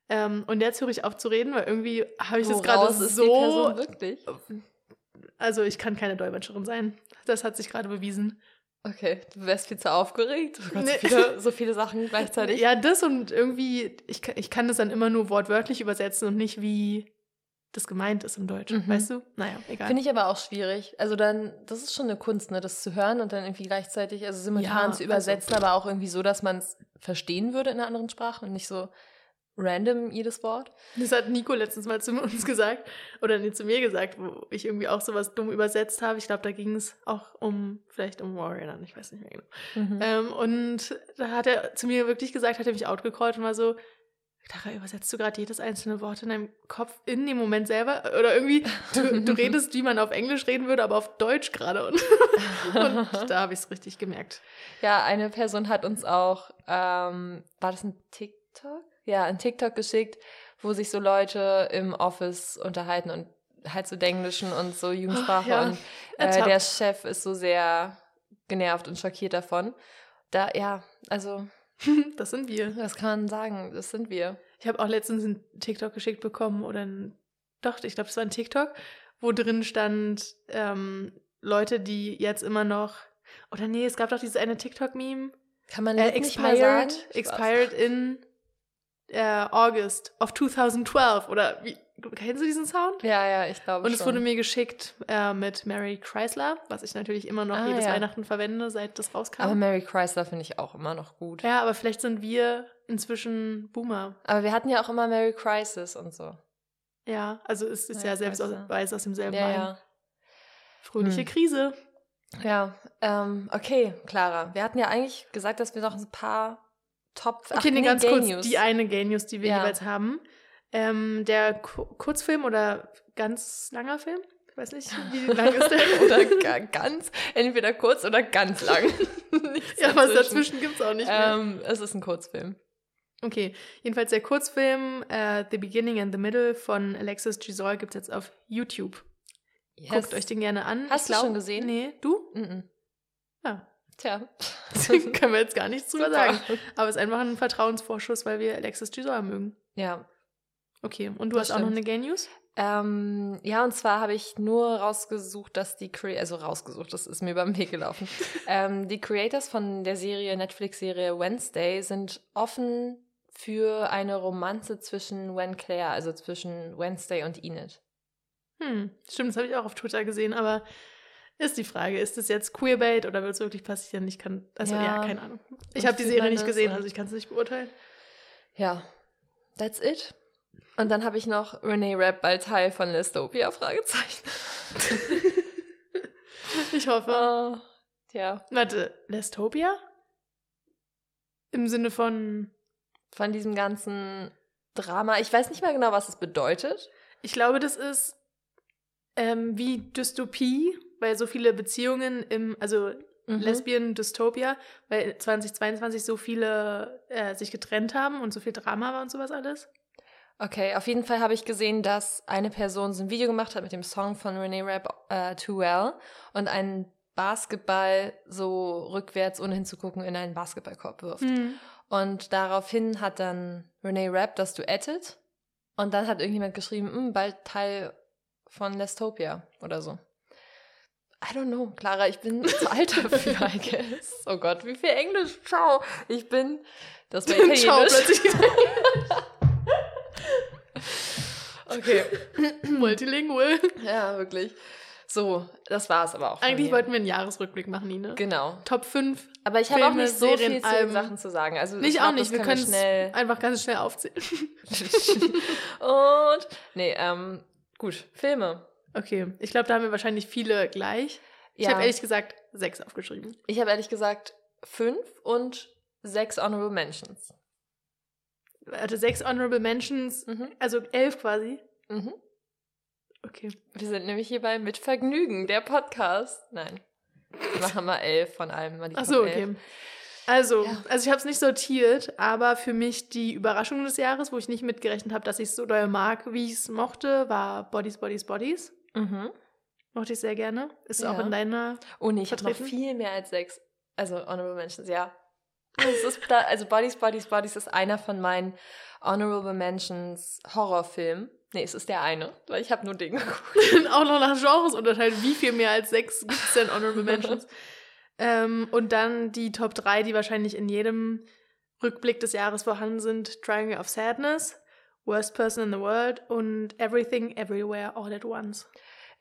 Ähm, und jetzt höre ich auf zu reden, weil irgendwie habe ich das gerade ist die so. Person wirklich? Also ich kann keine Dolmetscherin sein. Das hat sich gerade bewiesen. Okay, du wärst viel zu aufgeregt. Oh Gott, Nee. so, viele, so viele Sachen gleichzeitig. Ja, das und irgendwie, ich, ich kann das dann immer nur wortwörtlich übersetzen und nicht wie das gemeint ist im Deutschen. Mhm. Weißt du? Naja, egal. Finde ich aber auch schwierig. Also dann, das ist schon eine Kunst, ne, das zu hören und dann irgendwie gleichzeitig, also simultan Ja, zu übersetzen, aber auch irgendwie so, dass man es verstehen würde in einer anderen Sprache und nicht so random jedes Wort. Das hat Nico letztens mal zu uns gesagt, oder nee, zu mir gesagt, wo ich irgendwie auch sowas dumm übersetzt habe. Ich glaube, da ging es auch um, vielleicht um Warrior dann, ich weiß nicht mehr genau. Mhm. Ähm, und da hat er zu mir wirklich gesagt, hat er mich outgecallt und war so, Clara, übersetzt du gerade jedes einzelne Wort in deinem Kopf in dem Moment selber? Oder irgendwie, du, du redest, wie man auf Englisch reden würde, aber auf Deutsch gerade. Und, und da habe ich es richtig gemerkt. Ja, eine Person hat uns auch, ähm, war das ein TikTok? Ja, ein TikTok geschickt, wo sich so Leute im Office unterhalten und halt so Denglischen und so Jugendsprache. Oh, ja. Und äh, der Chef ist so sehr genervt und schockiert davon. Da, ja, also, Das sind wir. das kann man sagen, das sind wir. Ich habe auch letztens einen TikTok geschickt bekommen oder ein, doch, ich glaube, es war ein TikTok, wo drin stand, ähm, Leute, die jetzt immer noch, oder nee, es gab doch dieses eine TikTok-Meme, Kann man äh, nicht mal sagen? expired, expired in äh, August of 2012 oder wie, kennst du diesen Sound? Ja, ja, ich glaube Und es schon. wurde mir geschickt äh, mit Mary Chrysler, was ich natürlich immer noch Ah, jedes ja. Weihnachten verwende, seit das rauskam. Aber Mary Chrysler finde ich auch immer noch gut. ja, aber vielleicht sind wir inzwischen Boomer. Aber wir hatten ja auch immer Mary Crisis und so. Ja, also es ist Ja, ja, selbst aus, weiß aus demselben Ja, Wein. ja. Fröhliche Hm. Krise. Ja, ähm, okay, Clara. Wir hatten ja eigentlich gesagt, dass wir noch ein paar Top. Okay, nee, nee, ganz Gay kurz, News. die eine Gay News, die wir Ja. jeweils haben. Ähm, der Ku- Kurzfilm oder ganz langer Film? Ich weiß nicht, wie lang ist der? oder ga- ganz, entweder kurz oder ganz lang. Ja, was dazwischen. gibt es auch nicht mehr. Ähm, es ist ein Kurzfilm. Okay, jedenfalls der Kurzfilm äh, The Beginning and the Middle von Alexis Gisol gibt es jetzt auf YouTube. Yes. Guckt euch den gerne an. Hast Ich du schon gesehen? Nee, du? Mhm. Ja. Tja. Können wir jetzt gar nichts drüber sagen. Aber es ist einfach ein Vertrauensvorschuss, weil wir Alexis Gisol mögen. Ja. Okay, und du Das hast auch noch stimmt. eine Gay News? Ähm, ja, und zwar habe ich nur rausgesucht, dass die Cre also rausgesucht, das ist mir über den Weg gelaufen. ähm, die Creators von der Serie, Netflix-Serie Wednesday, sind offen für eine Romanze zwischen Wen Claire, also zwischen Wednesday und Enid. Hm, stimmt, das habe ich auch auf Twitter gesehen, aber ist die Frage, ist das jetzt Queerbait oder wird es wirklich passieren? Ich kann, also ja, Ja. keine Ahnung. Ich habe die Serie nicht gesehen, und- also ich kann es nicht beurteilen. Ja, that's it. Und dann habe ich noch Renee Rapp bald Teil von Listopia, Fragezeichen. Ich hoffe. Oh, tja, Warte, Lestopia? Im Sinne von, von diesem ganzen Drama. Ich weiß nicht mehr genau, was es bedeutet. ich glaube, das ist ähm, wie Dystopie, weil so viele Beziehungen im, also Mhm. Lesbian Dystopia, weil 2022 so viele äh, sich getrennt haben und so viel Drama war und sowas alles. Okay, auf jeden Fall habe ich gesehen, dass eine Person so ein Video gemacht hat mit dem Song von Renee Rapp, äh, Too Well, und einen Basketball so rückwärts, ohne hinzugucken, in einen Basketballkorb wirft. Hm. Und daraufhin hat dann Renee Rapp das duettet. Und dann hat irgendjemand geschrieben, "Hm, bald Teil von Lestopia oder so. I don't know, Clara, ich bin zu alt dafür, I guess. Oh Gott, wie viel Englisch? Ciao. Ich bin, das war Italienisch. Ciao, plötzlich. Okay. Multilingual. Ja, wirklich. So, das war es aber auch. Eigentlich mir. wollten wir einen Jahresrückblick machen, Nina. Genau. Top 5. Aber ich habe auch nicht so Serien, viel zu Alben. Sachen zu sagen. Also Nicht ich auch glaub, nicht, wir können schnell. einfach ganz schnell aufzählen. Und nee, ähm, gut, Filme. Okay, ich glaube, da haben wir wahrscheinlich viele gleich. Ich Ja. habe ehrlich gesagt sechs aufgeschrieben. Ich habe ehrlich gesagt fünf und sechs Honorable Mentions. Warte, sechs Honorable Mentions, Mhm. also elf quasi. Mhm. Okay. Wir sind nämlich hierbei mit Vergnügen, der Podcast. Nein. Wir machen mal elf von allem. Ach so, elf. okay. Also, Ja. also ich habe es nicht sortiert, aber für mich die Überraschung des Jahres, wo ich nicht mitgerechnet habe, dass ich es so doll mag, wie ich es mochte, war Bodies, Bodies, Bodies. Mhm. Mochte ich sehr gerne. Ist Ja. auch in deiner. Oh nee, ich habe noch viel mehr als sechs. Also Honorable Mentions, ja. Ist also Bodies, Bodies, Bodies ist einer von meinen Honorable Mentions Horrorfilmen. Nee, es ist der eine, weil ich habe nur den geguckt. auch noch nach Genres unterteilt. Wie viel mehr als sechs gibt es denn Honorable Mentions? ähm, und dann die Top 3, die wahrscheinlich in jedem Rückblick des Jahres vorhanden sind: Triangle of Sadness, Worst Person in the World und Everything Everywhere All at Once.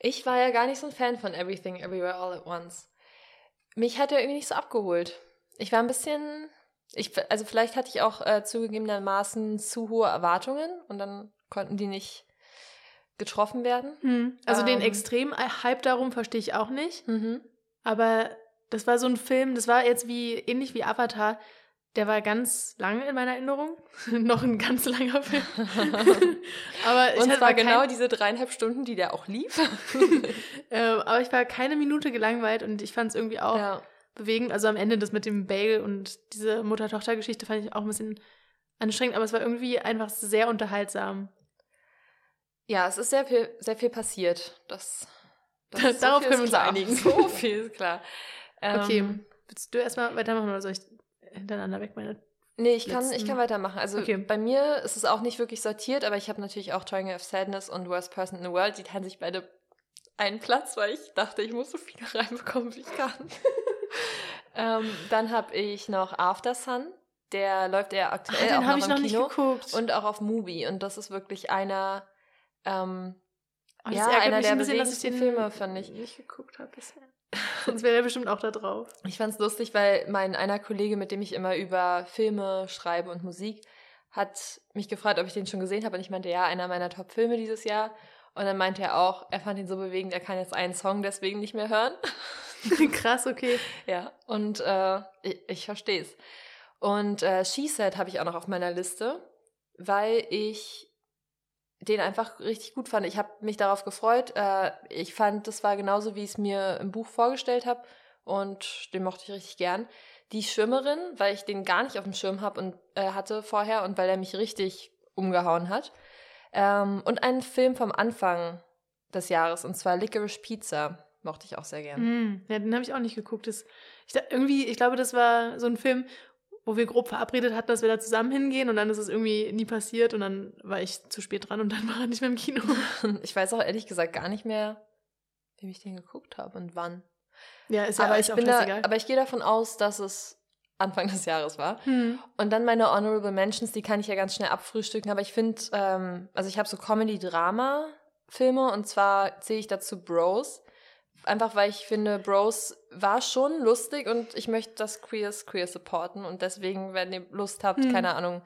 Ich war ja gar nicht so ein Fan von Everything Everywhere All at Once. Mich hat er irgendwie nicht so abgeholt. Ich war ein bisschen, ich, also vielleicht hatte ich auch äh, zugegebenermaßen zu hohe Erwartungen und dann konnten die nicht getroffen werden. Also den Ähm. Extrem-Hype darum verstehe ich auch nicht. Mhm. Aber das war so ein Film, das war jetzt wie ähnlich wie Avatar. Der war ganz lange in meiner Erinnerung. Noch ein ganz langer Film. aber ich Und zwar war genau kein, diese dreieinhalb Stunden, die der auch lief. äh, aber ich war keine Minute gelangweilt und ich fand es irgendwie auch ja. Bewegend. Also am Ende das mit dem Bagel und diese Mutter-Tochter-Geschichte fand ich auch ein bisschen anstrengend, aber es war irgendwie einfach sehr unterhaltsam. ja, es ist sehr viel, sehr viel passiert. Das, das Darauf viel können wir uns klar. einigen. So viel ist klar. Okay, Ähm, willst du erstmal weitermachen oder soll ich hintereinander weg meine? Nee, ich kann, ich kann weitermachen. Also Okay. bei mir ist es auch nicht wirklich sortiert, aber ich habe natürlich auch Triangle of Sadness und Worst Person in the World. Die teilen sich beide einen Platz, weil ich dachte, ich muss so viele reinbekommen, wie ich kann. ähm, dann habe ich noch After Sun. Der läuft ja Ah, aktuell den auch noch ich im noch nicht Kino geguckt. und auch auf Mubi. Und das ist wirklich einer, ähm, Oh, ja, einer der ein bisschen, dass ich den bewegendsten Filme, fand ich. nicht geguckt habe bisher. Sonst wäre er bestimmt auch da drauf. Ich fand's lustig, weil mein einer Kollege, mit dem ich immer über Filme schreibe und Musik, hat mich gefragt, ob ich den schon gesehen habe. Und ich meinte, ja, einer meiner Top-Filme dieses Jahr. Und dann meinte er auch, er fand ihn so bewegend, er kann jetzt einen Song deswegen nicht mehr hören. Krass, okay. ja, und äh, ich, ich verstehe es. Und äh, She Said habe ich auch noch auf meiner Liste, weil ich den einfach richtig gut fand. Ich habe mich darauf gefreut. Äh, ich fand, das war genauso, wie ich es mir im Buch vorgestellt habe. Und den mochte ich richtig gern. Die Schwimmerin, weil ich den gar nicht auf dem Schirm habe und äh, hatte vorher und weil er mich richtig umgehauen hat. Ähm, und einen Film vom Anfang des Jahres, und zwar Licorice Pizza. Mochte ich auch sehr gern. Mm, ja, den habe ich auch nicht geguckt. Das, ich, irgendwie, ich glaube, das war so ein Film, wo wir grob verabredet hatten, dass wir da zusammen hingehen und dann ist es irgendwie nie passiert und dann war ich zu spät dran und dann war er nicht mehr im Kino. Ich weiß auch ehrlich gesagt gar nicht mehr, wem ich den geguckt habe und wann. Ja, ist ja aber, ich auch bin da, aber ich gehe davon aus, dass es Anfang des Jahres war. Hm. Und dann meine Honorable Mentions, die kann ich ja ganz schnell abfrühstücken. Aber ich finde, ähm, also ich habe so Comedy-Drama-Filme und zwar zähle ich dazu Bros. Einfach weil ich finde, Bros war schon lustig und ich möchte das Queers Queer supporten. Und deswegen, wenn ihr Lust habt, Hm. keine Ahnung,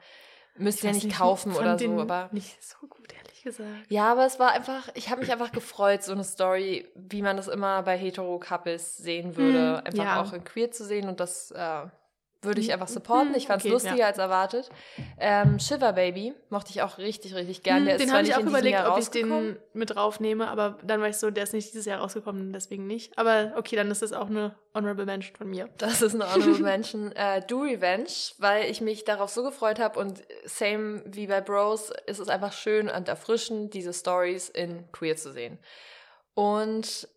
müsst ihr weiß nicht kaufen oder so. Aber Nicht so gut, ehrlich gesagt. ja, aber es war einfach, ich habe mich einfach gefreut, so eine Story, wie man das immer bei Hetero-Couples sehen würde, Hm, einfach ja. auch in queer zu sehen und das äh, würde ich Hm, einfach supporten. hm, Ich fand es okay, lustiger ja. als erwartet. Ähm, Shiver Baby mochte ich auch richtig, richtig gern. Hm, Der den habe ich auch überlegt, ob ich den mit draufnehme, aber dann war ich so, der ist nicht dieses Jahr rausgekommen, deswegen nicht. Aber okay, dann ist das auch eine Honorable Mention von mir. Das ist eine Honorable Mention. Äh, Do Revenge, weil ich mich darauf so gefreut habe und same wie bei Bros ist es einfach schön und erfrischend, diese Stories in Queer zu sehen. Und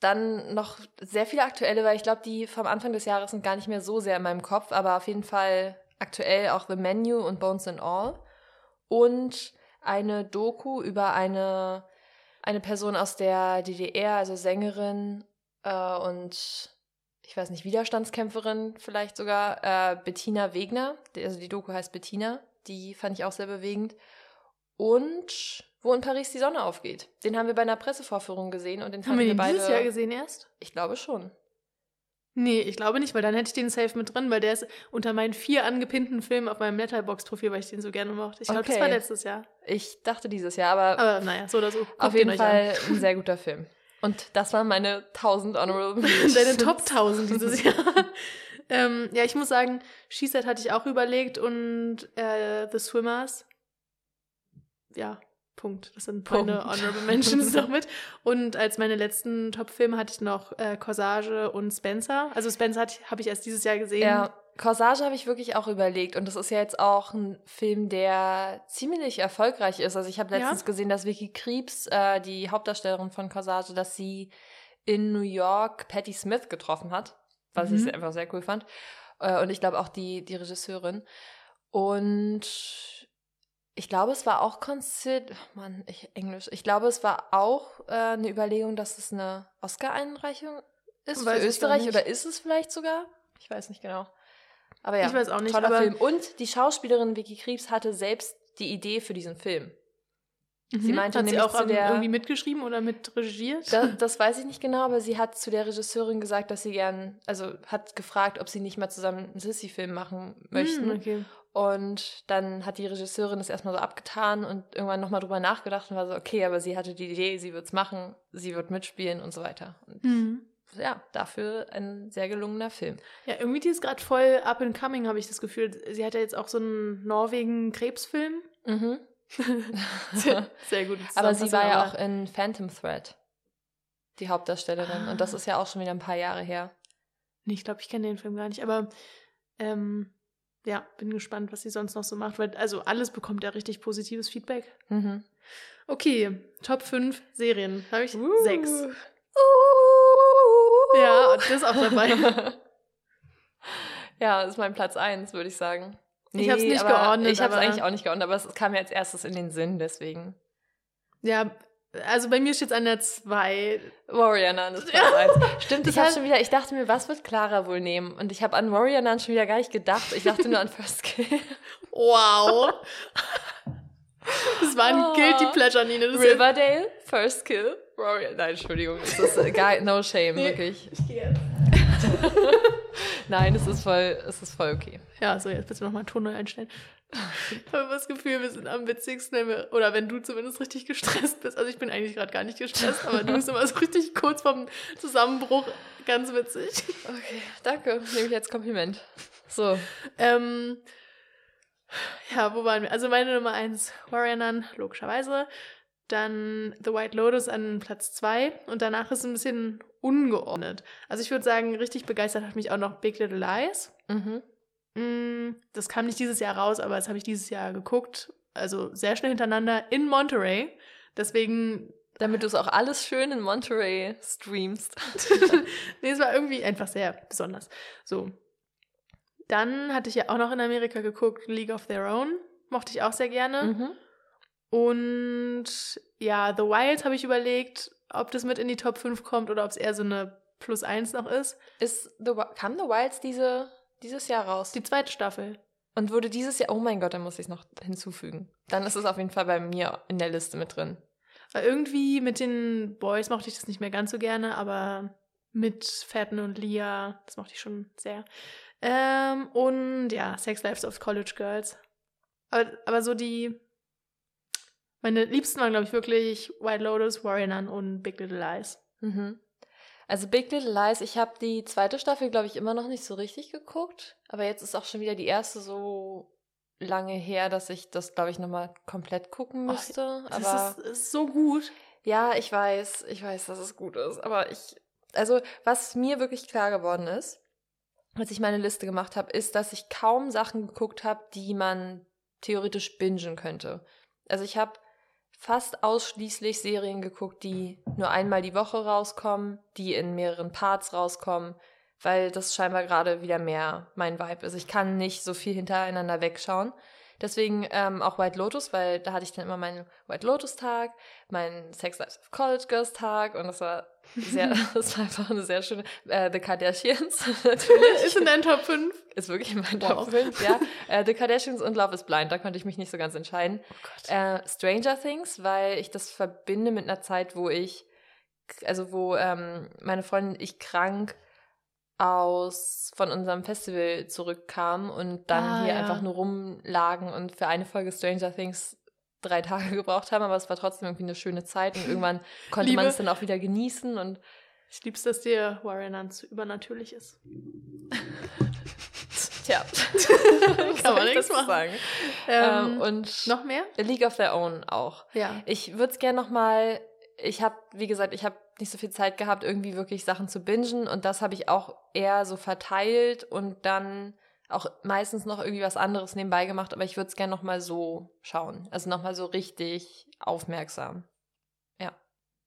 dann noch sehr viele aktuelle, weil ich glaube, die vom Anfang des Jahres sind gar nicht mehr so sehr in meinem Kopf, aber auf jeden Fall aktuell auch The Menu und Bones and All. Und eine Doku über eine, eine Person aus der DDR, also Sängerin äh, und ich weiß nicht, Widerstandskämpferin vielleicht sogar, äh, Bettina Wegner. Also die Doku heißt Bettina. Die fand ich auch sehr bewegend. Und wo in Paris die Sonne aufgeht. Den haben wir bei einer Pressevorführung gesehen und den Haben wir den beide. dieses Jahr gesehen erst? Ich glaube schon. Nee, ich glaube nicht, weil dann hätte ich den safe mit drin, weil der ist unter meinen vier angepinnten Filmen auf meinem Letterbox-Profil, weil ich den so gerne mochte. Ich glaube, das Okay. war letztes Jahr. Ich dachte dieses Jahr, aber, Aber naja, so oder so. Auf jeden Fall ein sehr guter Film. Und das waren meine 1000 Honorable An. Deine Top 1000 dieses Jahr. ähm, ja, ich muss sagen, She Said hatte ich auch überlegt und äh, The Swimmers. Ja, Punkt. Das sind meine Punkt. Honorable Mentions noch mit. Und als meine letzten Top-Filme hatte ich noch äh, Corsage und Spencer. Also Spencer habe ich erst dieses Jahr gesehen. Ja, Corsage habe ich wirklich auch überlegt. Und das ist ja jetzt auch ein Film, der ziemlich erfolgreich ist. Also ich habe Ja? letztens gesehen, dass Vicky Kriebs, äh, die Hauptdarstellerin von Corsage, dass sie in New York Patti Smith getroffen hat. Was Mhm. ich einfach sehr cool fand. Äh, und ich glaube auch die, die Regisseurin. Und ich glaube, es war auch consider, oh Mann, ich, Englisch. Ich glaube, es war auch äh, eine Überlegung, dass es eine Oscar-Einreichung ist Weiß für Österreich oder ist es vielleicht sogar? Ich weiß nicht genau. Aber ja, Ich weiß auch nicht, toller Film. Und die Schauspielerin Vicky Kriebs hatte selbst die Idee für diesen Film. Sie Mhm. meinte hat sie auch der- irgendwie mitgeschrieben oder mitregiert? Da, das weiß ich nicht genau, aber sie hat zu der Regisseurin gesagt, dass sie gern, also hat gefragt, ob sie nicht mal zusammen einen Sissy-Film machen möchten. Hm, okay. Und dann hat die Regisseurin das erstmal so abgetan und irgendwann nochmal drüber nachgedacht und war so, okay, aber sie hatte die Idee, sie wird's machen, sie wird mitspielen und so weiter. Und Mhm. ja, dafür ein sehr gelungener Film. Ja, irgendwie die ist gerade voll up and coming, habe ich das Gefühl. Sie hat ja jetzt auch so einen Norwegen-Krebsfilm. Mhm. sehr, sehr gut. Aber sie war ja auch in Phantom Thread, die Hauptdarstellerin. Ah. Und das ist ja auch schon wieder ein paar Jahre her. Nee, ich glaube, ich kenne den Film gar nicht. Aber ähm, ja, bin gespannt, was sie sonst noch so macht. Weil, also alles bekommt ja richtig positives Feedback. Mhm. Okay, Top 5 Serien. Habe ich uh. sechs. Ja, und das ist auch dabei. ja, das ist mein Platz 1, würde ich sagen. Nee, ich habe es nicht geordnet. Ich habe es eigentlich auch nicht geordnet, aber es kam mir als erstes in den Sinn, deswegen. Ja, also bei mir steht es an der 2. Warrior Nun ist Platz 1. Ja. Stimmt, ich habe schon wieder, ich dachte mir, was wird Clara wohl nehmen? Und ich habe an Warrior Nun schon wieder gar nicht gedacht. Ich dachte nur an First Kill. Wow. Das war ein oh. Guilty Pleasure, Nina. Das Riverdale, First Kill, Warrior. Nein, Entschuldigung. Das ist äh, gar, no shame, nee, wirklich. Ich gehe jetzt. Nein, es ist voll, es ist voll okay. Ja, so, jetzt bitte nochmal einen Ton neu einstellen. Ich habe das Gefühl, wir sind am witzigsten, wenn wir, oder wenn du zumindest richtig gestresst bist. Also ich bin eigentlich gerade gar nicht gestresst, aber du bist immer so richtig kurz vorm Zusammenbruch. Ganz witzig. Okay, danke. Nehme ich als Kompliment. So. Ähm, ja, wo waren wir? Also meine Nummer eins, Warrior Nun, logischerweise. Dann The White Lotus an Platz zwei und danach ist es ein bisschen ungeordnet. Also ich würde sagen, richtig begeistert hat mich auch noch Big Little Lies. Mhm. Mm, das kam nicht dieses Jahr raus, aber das habe ich dieses Jahr geguckt. Also sehr schnell hintereinander in Monterey. Deswegen. Damit du es auch alles schön in Monterey streamst. nee, es war irgendwie einfach sehr besonders. So. Dann hatte ich ja auch noch in Amerika geguckt, League of Their Own. Mochte ich auch sehr gerne. Mhm. Und ja, The Wild habe ich überlegt, ob das mit in die Top 5 kommt oder ob es eher so eine Plus 1 noch ist. Ist The, kam The Wilds diese, dieses Jahr raus? Die zweite Staffel. Und wurde dieses Jahr, oh mein Gott, dann muss ich es noch hinzufügen. Dann ist es auf jeden Fall bei mir in der Liste mit drin. Weil irgendwie mit den Boys mochte ich das nicht mehr ganz so gerne, aber mit Fatten und Lia, das mochte ich schon sehr. Ähm, und ja, Sex Lives of College Girls. Aber, aber so die. Meine Liebsten waren, glaube ich, wirklich White Lotus, Warrior Nun und Big Little Lies. Mhm. Also Big Little Lies, ich habe die zweite Staffel, glaube ich, immer noch nicht so richtig geguckt. Aber jetzt ist auch schon wieder die erste so lange her, dass ich das, glaube ich, nochmal komplett gucken müsste. Oh, das aber ist, ist so gut. Ja, ich weiß, ich weiß, dass es gut ist. Aber ich, also was mir wirklich klar geworden ist, als ich meine Liste gemacht habe, ist, dass ich kaum Sachen geguckt habe, die man theoretisch bingen könnte. Also ich habe fast ausschließlich Serien geguckt, die nur einmal die Woche rauskommen, die in mehreren Parts rauskommen, weil das scheinbar gerade wieder mehr mein Vibe ist. Ich kann nicht so viel hintereinander wegschauen. Deswegen ähm, auch White Lotus, weil da hatte ich dann immer meinen White Lotus Tag, meinen Sex Lives of College Girls Tag und das war sehr, das war einfach eine sehr schöne, äh, The Kardashians natürlich. ist in deinem Top 5? Ist wirklich in meinem wow. Top 5, ja. Äh, The Kardashians und Love is Blind, da konnte ich mich nicht so ganz entscheiden. Oh äh, Stranger Things, weil ich das verbinde mit einer Zeit, wo ich, also wo ähm, meine Freundin ich krank aus von unserem Festival zurückkamen und dann ah, hier ja. einfach nur rumlagen und für eine Folge Stranger Things drei Tage gebraucht haben, aber es war trotzdem irgendwie eine schöne Zeit und irgendwann konnte man es dann auch wieder genießen und ich lieb's, dass dir Warrior Nun zu übernatürlich ist. Tja, kann man nichts machen. Sagen. Ähm, ähm, und noch mehr? League of Their Own auch. Ja. Ich würde es gerne noch mal. Ich habe, wie gesagt, ich habe nicht so viel Zeit gehabt, irgendwie wirklich Sachen zu bingen. Und das habe ich auch eher so verteilt und dann auch meistens noch irgendwie was anderes nebenbei gemacht. Aber ich würde es gerne nochmal so schauen. Also nochmal so richtig aufmerksam. Ja.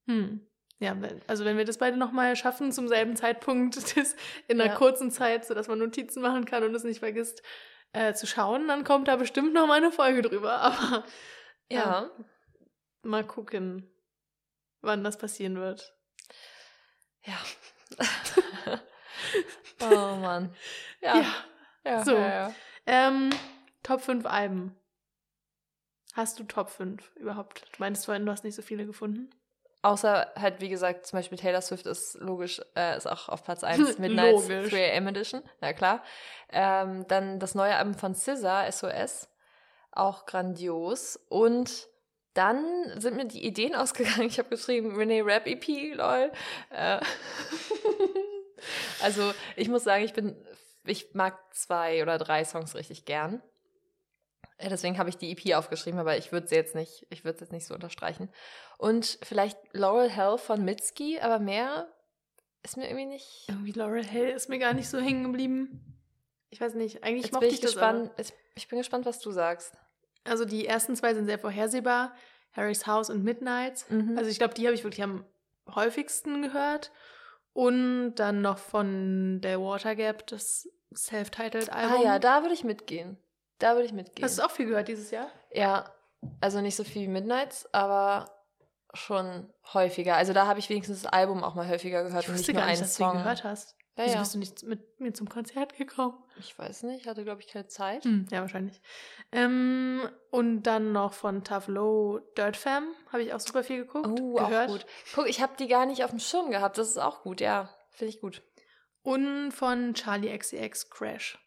Hm. Ja, also wenn wir das beide nochmal schaffen zum selben Zeitpunkt, das in einer ja. kurzen Zeit, sodass man Notizen machen kann und es nicht vergisst äh, zu schauen, dann kommt da bestimmt noch mal eine Folge drüber. Aber ja. ja. Mal gucken, wann das passieren wird. Ja. oh Mann. Ja. ja. ja so. Ja, ähm, Top 5 Alben. Hast du Top 5 überhaupt? Du meinst vorhin, du hast nicht so viele gefunden? Außer halt, wie gesagt, zum Beispiel Taylor Swift ist logisch, äh, ist auch auf Platz 1 Midnight 3am Edition. Na klar. Ähm, dann das neue Album von SZA, SOS. Auch grandios. Und dann sind mir die Ideen ausgegangen. Ich habe geschrieben, Renee Rap EP, lol. Äh, Also ich muss sagen, ich bin, ich mag zwei oder drei Songs richtig gern. Äh, Deswegen habe ich die EP aufgeschrieben, aber ich würde sie jetzt nicht, ich würde jetzt nicht so unterstreichen. Und vielleicht Laurel Hell von Mitski, aber mehr ist mir irgendwie nicht. Irgendwie Laurel Hell ist mir gar nicht so hängen geblieben. Ich weiß nicht, eigentlich Jetzt mochte bin ich ich das aber. gespannt. Ich bin gespannt, was du sagst. Also die ersten zwei sind sehr vorhersehbar. Harry's House und Midnight. Mhm. Also ich glaube, die habe ich wirklich am häufigsten gehört. Und dann noch von der Water Gap, das Self-Titled Album. ah ja, da würde ich mitgehen. Da würde ich mitgehen. Hast du auch viel gehört dieses Jahr? Ja, also nicht so viel wie Midnights, aber schon häufiger. Also da habe ich wenigstens das Album auch mal häufiger gehört Ich und wusste nicht nur gar nicht, einen dass du Song. ihn gehört hast. Ja, Wieso ja. bist du nicht mit mir zum Konzert gekommen? Ich weiß nicht, hatte glaube ich keine Zeit. Hm, ja, wahrscheinlich. Ähm, und dann noch von Tough Low Dirt Fam habe ich auch super viel geguckt. Oh, gehört. auch gut. Guck, ich habe die gar nicht auf dem Schirm gehabt. Das ist auch gut, ja. Finde ich gut. Und von Charlie XCX Crash.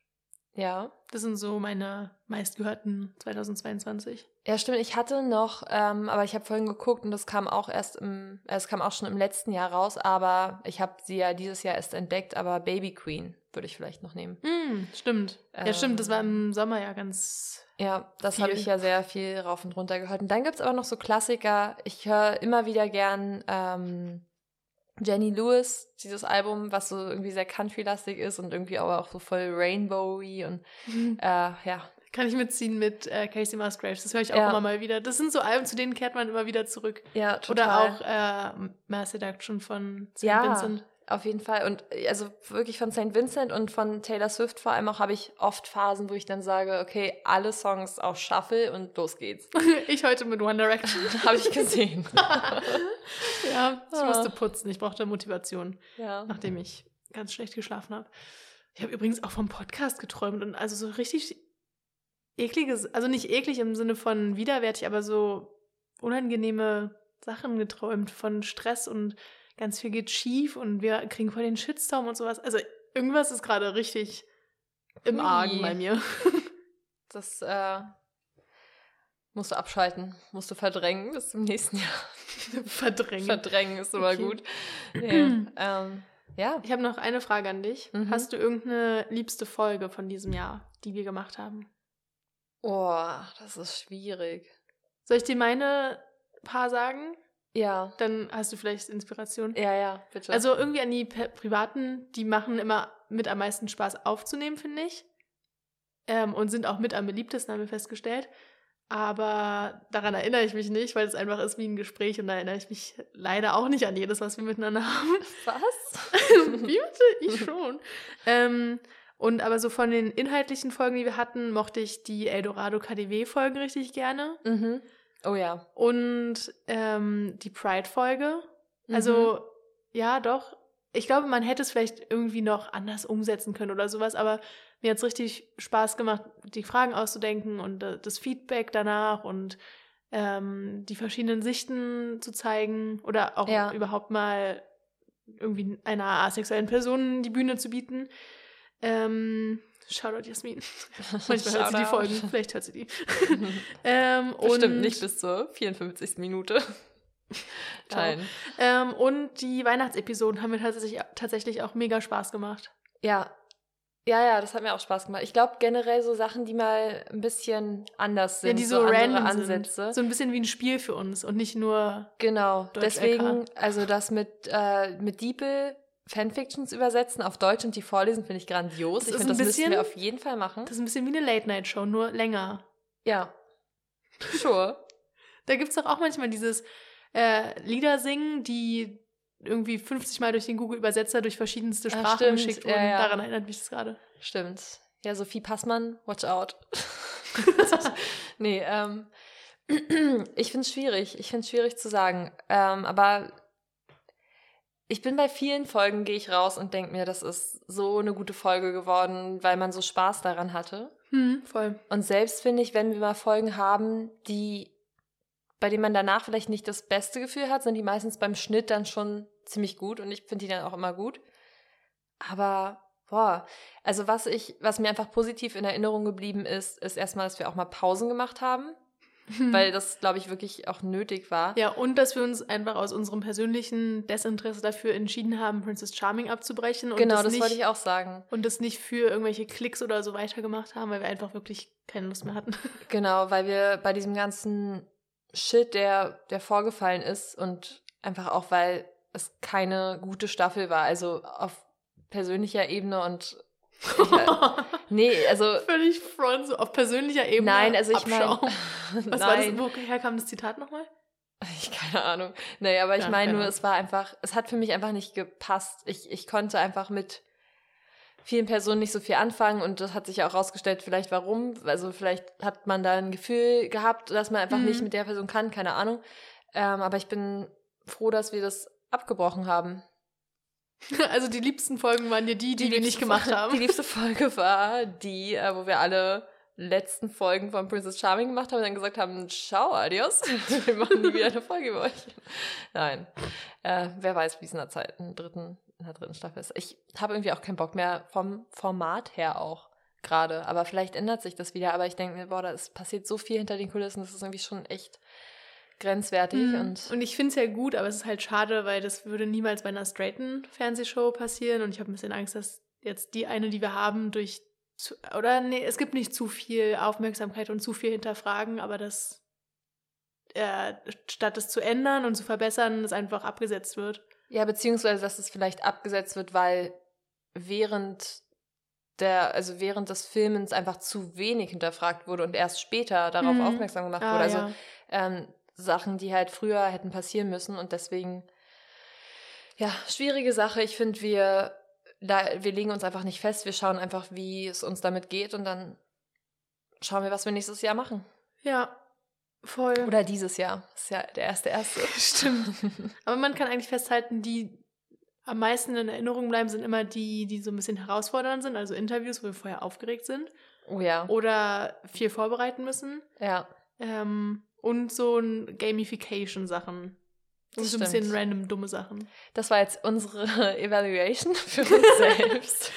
Ja. Das sind so meine meistgehörten 2022. Ja, stimmt. Ich hatte noch, ähm, aber ich habe vorhin geguckt und das kam auch erst im, äh, es kam auch schon im letzten Jahr raus, aber ich habe sie ja dieses Jahr erst entdeckt, aber Baby Queen würde ich vielleicht noch nehmen. Hm, stimmt. ja, stimmt. Das war im Sommer ja ganz. Ja, das habe ich ja sehr viel rauf und runter gehört. Und dann gibt es aber noch so Klassiker. Ich höre immer wieder gern ähm, Jenny Lewis, dieses Album, was so irgendwie sehr country-lastig ist und irgendwie aber auch so voll rainbowy und äh, ja, Kann ich mitziehen mit äh, Casey Musgraves. Das höre ich auch Ja. immer mal wieder. Das sind so Alben, zu denen kehrt man immer wieder zurück. ja, Oder total. auch äh, Mass Seduction von St. Ja. Vincent. Auf jeden Fall. Und äh, also wirklich von St. Vincent und von Taylor Swift vor allem auch habe ich oft Phasen, wo ich dann sage, okay, alle Songs auf Shuffle und los geht's. ich heute mit One Direction. habe ich gesehen. ja, ich Ah. musste putzen. Ich brauchte Motivation, ja. nachdem ich ganz schlecht geschlafen habe. Ich habe übrigens auch vom Podcast geträumt und also so richtig ekliges, also nicht eklig im Sinne von widerwärtig, aber so unangenehme Sachen geträumt von Stress und ganz viel geht schief und wir kriegen voll den Shitstorm und sowas. Also irgendwas ist gerade richtig im Hui. Argen bei mir. Das äh, musst du abschalten, musst du verdrängen bis zum nächsten Jahr. Verdrängen. Verdrängen ist immer Okay. gut. Nee, ähm, ja. Ich habe noch eine Frage an dich. Mhm. Hast du irgendeine liebste Folge von diesem Jahr, die wir gemacht haben? Oh, das ist schwierig. Soll ich dir meine paar sagen? Ja. Dann hast du vielleicht Inspiration. Ja, ja, bitte. Also irgendwie an die Privaten, die machen immer mit am meisten Spaß aufzunehmen, finde ich. Ähm, und sind auch mit am beliebtesten, haben wir festgestellt. Aber daran erinnere ich mich nicht, weil es einfach ist wie ein Gespräch und da erinnere ich mich leider auch nicht an jedes, was wir miteinander haben. was? Wie bitte? Ich schon. ähm, und aber so von den inhaltlichen Folgen, die wir hatten, mochte ich die Eldorado KDW-Folgen richtig gerne. mhm. Oh ja. Und ähm, die Pride-Folge. Mhm. Also, ja, doch. Ich glaube, man hätte es vielleicht irgendwie noch anders umsetzen können oder sowas, aber mir hat es richtig Spaß gemacht, die Fragen auszudenken und äh, das Feedback danach und ähm, die verschiedenen Sichten zu zeigen oder auch Ja. überhaupt mal irgendwie einer asexuellen Person die Bühne zu bieten. Ähm, Shoutout Jasmin. Manchmal hört sie die. Folgen, vielleicht hört sie die. ähm, Bestimmt nicht bis zur 54. Minute. Teilen. Ähm, und die Weihnachtsepisoden haben mir tatsächlich, tatsächlich auch mega Spaß gemacht. Ja. Ja, ja, das hat mir auch Spaß gemacht. Ich glaube generell so Sachen, die mal ein bisschen anders sind. ja, die so, andere random Ansätze. sind. So ein bisschen wie ein Spiel für uns und nicht nur. Genau, deswegen, also das mit, äh, mit Diepel Fanfictions übersetzen auf Deutsch und die vorlesen, finde ich grandios. Das ich finde, das müssen bisschen- wir auf jeden Fall machen. Das ist ein bisschen wie eine Late-Night-Show, nur länger. Ja. Sure. Da gibt es doch auch manchmal dieses äh, Lieder singen, die irgendwie 50 Mal durch den Google-Übersetzer durch verschiedenste Ah, Sprachen stimmt. geschickt Ja, wurden. ja. Daran erinnert mich das gerade. Stimmt. Ja, Sophie Passmann, watch out. nee, ähm, ich finde es schwierig. Ich finde es schwierig zu sagen. Ähm, aber ich bin bei vielen Folgen, gehe ich raus und denke mir, das ist so eine gute Folge geworden, weil man so Spaß daran hatte. Hm, voll. Und selbst finde ich, wenn wir mal Folgen haben, die, bei denen man danach vielleicht nicht das beste Gefühl hat, sind die meistens beim Schnitt dann schon ziemlich gut und ich finde die dann auch immer gut. Aber, boah, also was ich, was mir einfach positiv in Erinnerung geblieben ist, ist erstmal, dass wir auch mal Pausen gemacht haben. Weil das, glaube ich, wirklich auch nötig war. Ja, und dass wir uns einfach aus unserem persönlichen Desinteresse dafür entschieden haben, Princess Charming abzubrechen. Und genau, das, nicht, wollte ich auch sagen. Und das nicht für irgendwelche Klicks oder so weitergemacht haben, weil wir einfach wirklich keine Lust mehr hatten. Genau, weil wir bei diesem ganzen Shit, der, der vorgefallen ist und einfach auch, weil es keine gute Staffel war, also auf persönlicher Ebene und ich, nee, also völlig front so auf persönlicher Ebene. Nein, also ich meine, was war das? Woher kam das Zitat nochmal? Ich keine Ahnung. Nee, aber ich ja, meine nur, es war einfach, es hat für mich einfach nicht gepasst. Ich, ich konnte einfach mit vielen Personen nicht so viel anfangen und das hat sich auch rausgestellt, vielleicht warum. Also vielleicht hat man da ein Gefühl gehabt, dass man einfach mhm. nicht mit der Person kann, keine Ahnung. Ähm, aber ich bin froh, dass wir das abgebrochen haben. Also die liebsten Folgen waren dir die, die, die wir nicht gemacht Folge, haben. Die liebste Folge war die, äh, wo wir alle letzten Folgen von Princess Charming gemacht haben und dann gesagt haben, ciao, adios, wir machen nie wieder eine Folge über euch. Nein, äh, wer weiß, wie es in der Zeit, in der dritten, in der dritten Staffel ist. Ich habe irgendwie auch keinen Bock mehr vom Format her auch gerade, aber vielleicht ändert sich das wieder, aber ich denke mir, boah, da passiert so viel hinter den Kulissen, das ist irgendwie schon echt grenzwertig. Mhm. Und, und ich finde es ja gut, aber es ist halt schade, weil das würde niemals bei einer straighten Fernsehshow passieren. Und ich habe ein bisschen Angst, dass jetzt die eine, die wir haben, durch zu, oder nee, es gibt nicht zu viel Aufmerksamkeit und zu viel hinterfragen, aber das äh, statt es zu ändern und zu verbessern, es einfach abgesetzt wird. Ja, beziehungsweise, dass es vielleicht abgesetzt wird, weil während der, also während des Filmens einfach zu wenig hinterfragt wurde und erst später darauf mhm. aufmerksam gemacht ah, wurde. Also ja. ähm, Sachen, die halt früher hätten passieren müssen und deswegen, ja, schwierige Sache. Ich finde, wir, wir legen uns einfach nicht fest. Wir schauen einfach, wie es uns damit geht und dann schauen wir, was wir nächstes Jahr machen. Ja, voll. Oder dieses Jahr. Das ist ja der erste erste. Stimmt. Aber man kann eigentlich festhalten, die am meisten in Erinnerung bleiben, sind immer die, die so ein bisschen herausfordernd sind, also Interviews, wo wir vorher aufgeregt sind. Oh ja. Oder viel vorbereiten müssen. Ja. Ähm, und so ein Gamification-Sachen. Und so ein bisschen random dumme Sachen. Das war jetzt unsere Evaluation für uns selbst.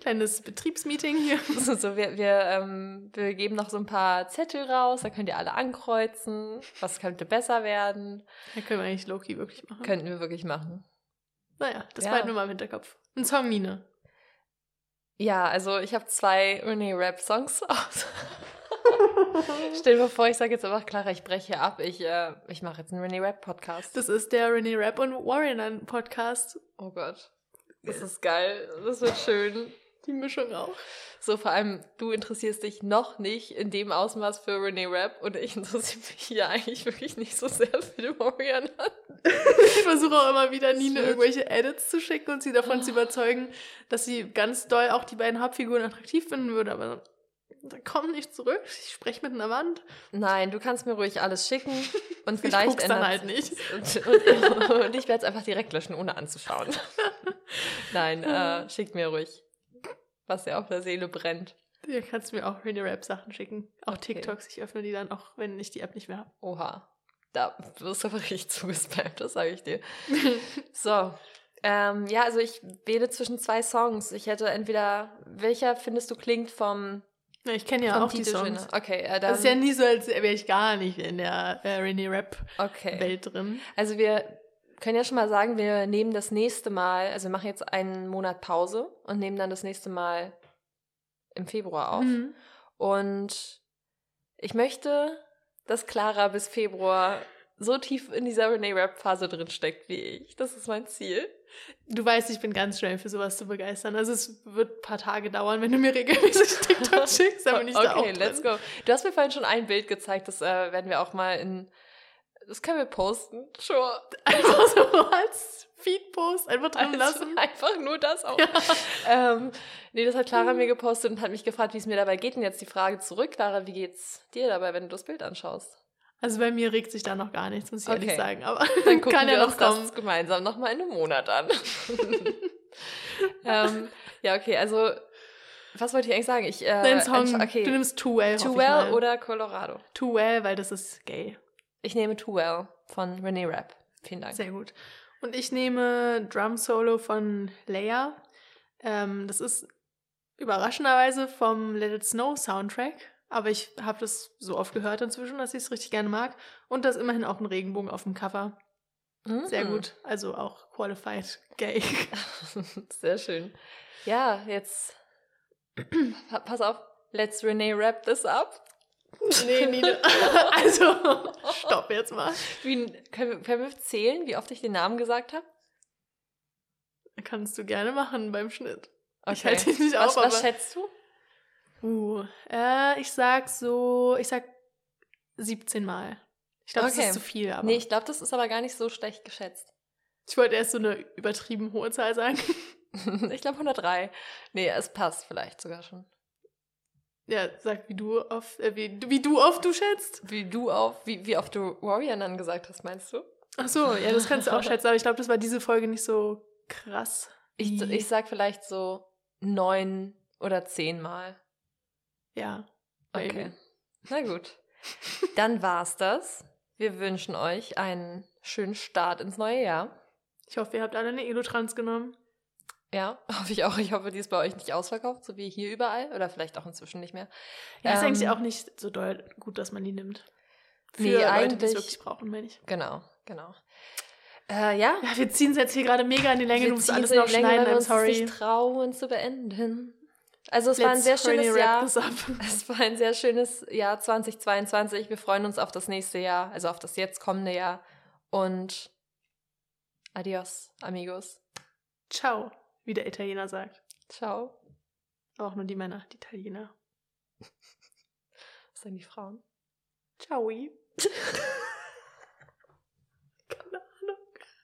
Kleines Betriebsmeeting hier. So, so wir, wir, ähm, wir geben noch so ein paar Zettel raus, da könnt ihr alle ankreuzen. Was könnte besser werden? Ja, können wir eigentlich Loki wirklich machen. Könnten wir wirklich machen. Naja, das ja. bleibt nur mal im Hinterkopf. Ein Song, Nine. Ja, also ich habe zwei Renee Rap Songs aus. Stell dir vor, ich sage jetzt einfach, Clara, ich breche ab. Ich, äh, ich mache jetzt einen René Rap Podcast. Das ist der René Rap und Warrior Podcast. Oh Gott. Das ist geil. Das wird schön. Die Mischung auch. So, vor allem, du interessierst dich noch nicht in dem Ausmaß für René Rap und ich interessiere mich hier eigentlich wirklich nicht so sehr für den Warrior Ich versuche auch immer wieder Nina irgendwelche Edits zu schicken und sie davon oh. zu überzeugen, dass sie ganz doll auch die beiden Hauptfiguren attraktiv finden würde, aber komm nicht zurück, ich spreche mit einer Wand. Nein, du kannst mir ruhig alles schicken und vielleicht ich dann halt nicht. Und, und, und ich werde es einfach direkt löschen, ohne anzuschauen. Nein, äh, schick mir ruhig, was dir auf der Seele brennt. Du kannst mir auch Ready Rap Sachen schicken. Auch okay. TikToks, ich öffne die dann auch, wenn ich die App nicht mehr habe. Oha. Da wirst du aber richtig zugespammt, das sage ich dir. so. Ähm, ja, also ich wähle zwischen zwei Songs. Ich hätte entweder, welcher findest du klingt vom ja, ich kenne ja auch die Songs. Okay, äh, dann, das ist ja nie so, als wäre ich gar nicht in der äh, René Rap okay. Welt drin. Also wir können ja schon mal sagen, wir nehmen das nächste Mal, also wir machen jetzt einen Monat Pause und nehmen dann das nächste Mal im Februar auf. Mhm. Und ich möchte, dass Clara bis Februar so tief in dieser Renee Rap Phase drin steckt wie ich. Das ist mein Ziel. Du weißt, ich bin ganz schnell für sowas zu begeistern. Also es wird ein paar Tage dauern, wenn du mir regelmäßig TikTok schickst, aber nicht okay, da auch Okay, let's go. Du hast mir vorhin schon ein Bild gezeigt, das äh, werden wir auch mal in das können wir posten. Sure. Einfach so als Feed-Post einfach drin also lassen. Einfach nur das auch. Ja. Ähm, nee, das hat Clara mir gepostet und hat mich gefragt, wie es mir dabei geht. Und jetzt die Frage zurück, Clara, wie geht's dir dabei, wenn du das Bild anschaust? Also bei mir regt sich da noch gar nichts, muss ich okay. ehrlich sagen. Aber dann gucken kann wir ja noch uns kommen. das gemeinsam nochmal in einem Monat an. ähm, ja, okay, also was wollte ich eigentlich sagen? Ich, äh, Dein Song, okay. du nimmst Too Well. Too Well oder Colorado? Too Well, weil das ist gay. Ich nehme Too Well von Renee Rapp. Vielen Dank. Sehr gut. Und ich nehme Drum Solo von Leia. Ähm, das ist überraschenderweise vom Let It Snow Soundtrack. Aber ich habe das so oft gehört inzwischen, dass ich es richtig gerne mag. Und da ist immerhin auch ein Regenbogen auf dem Cover. Sehr Mhm. gut. Also auch qualified gay. Sehr schön. Ja, jetzt Pa- pass auf. Let's Renee wrap this up. nee, Nina. also, stopp jetzt mal. Wie, können, wir, können wir zählen, wie oft ich den Namen gesagt habe? Kannst du gerne machen beim Schnitt. Ich Okay. halte dich nicht Was, auf, was schätzt du? Uh, äh, ich sag so, ich sag 17 Mal. Ich glaube, Okay. das ist zu viel, aber Nee, ich glaube, das ist aber gar nicht so schlecht geschätzt. ich wollte erst so eine übertrieben hohe Zahl sagen. ich glaube 103. Nee, es passt vielleicht sogar schon. ja, sag, wie du oft, äh, wie, wie du oft du schätzt. Wie du auf, wie, wie oft du Warrior dann gesagt hast, meinst du? Ach so, ja, das kannst du auch schätzen, aber ich glaube, das war diese Folge nicht so krass. Ich, ich sag vielleicht so neun oder zehn Mal. Ja. Okay. Na gut. Dann war's das. Wir wünschen euch einen schönen Start ins neue Jahr. Ich hoffe, ihr habt alle eine Elotrans genommen. Ja, hoffe ich auch. Ich hoffe, die ist bei euch nicht ausverkauft, so wie hier überall. Oder vielleicht auch inzwischen nicht mehr. Ja, ist Ähm, eigentlich auch nicht so doll gut, dass man die nimmt. Für Nee, Leute, die es wirklich brauchen, meine ich. Genau, genau. Äh, ja. Ja, wir ziehen es jetzt hier gerade mega in die Länge. Wir du musst ziehen alles noch Länge, schneiden, wir I'm sorry. nicht trauen zu beenden. Also es war ein Let's sehr schönes Jahr. Es war ein sehr schönes Jahr 2022. Wir freuen uns auf das nächste Jahr, also auf das jetzt kommende Jahr. Und adios, amigos. Ciao, wie der Italiener sagt. Ciao. Aber auch nur die Männer, die Italiener. Was sagen die Frauen? Ciao.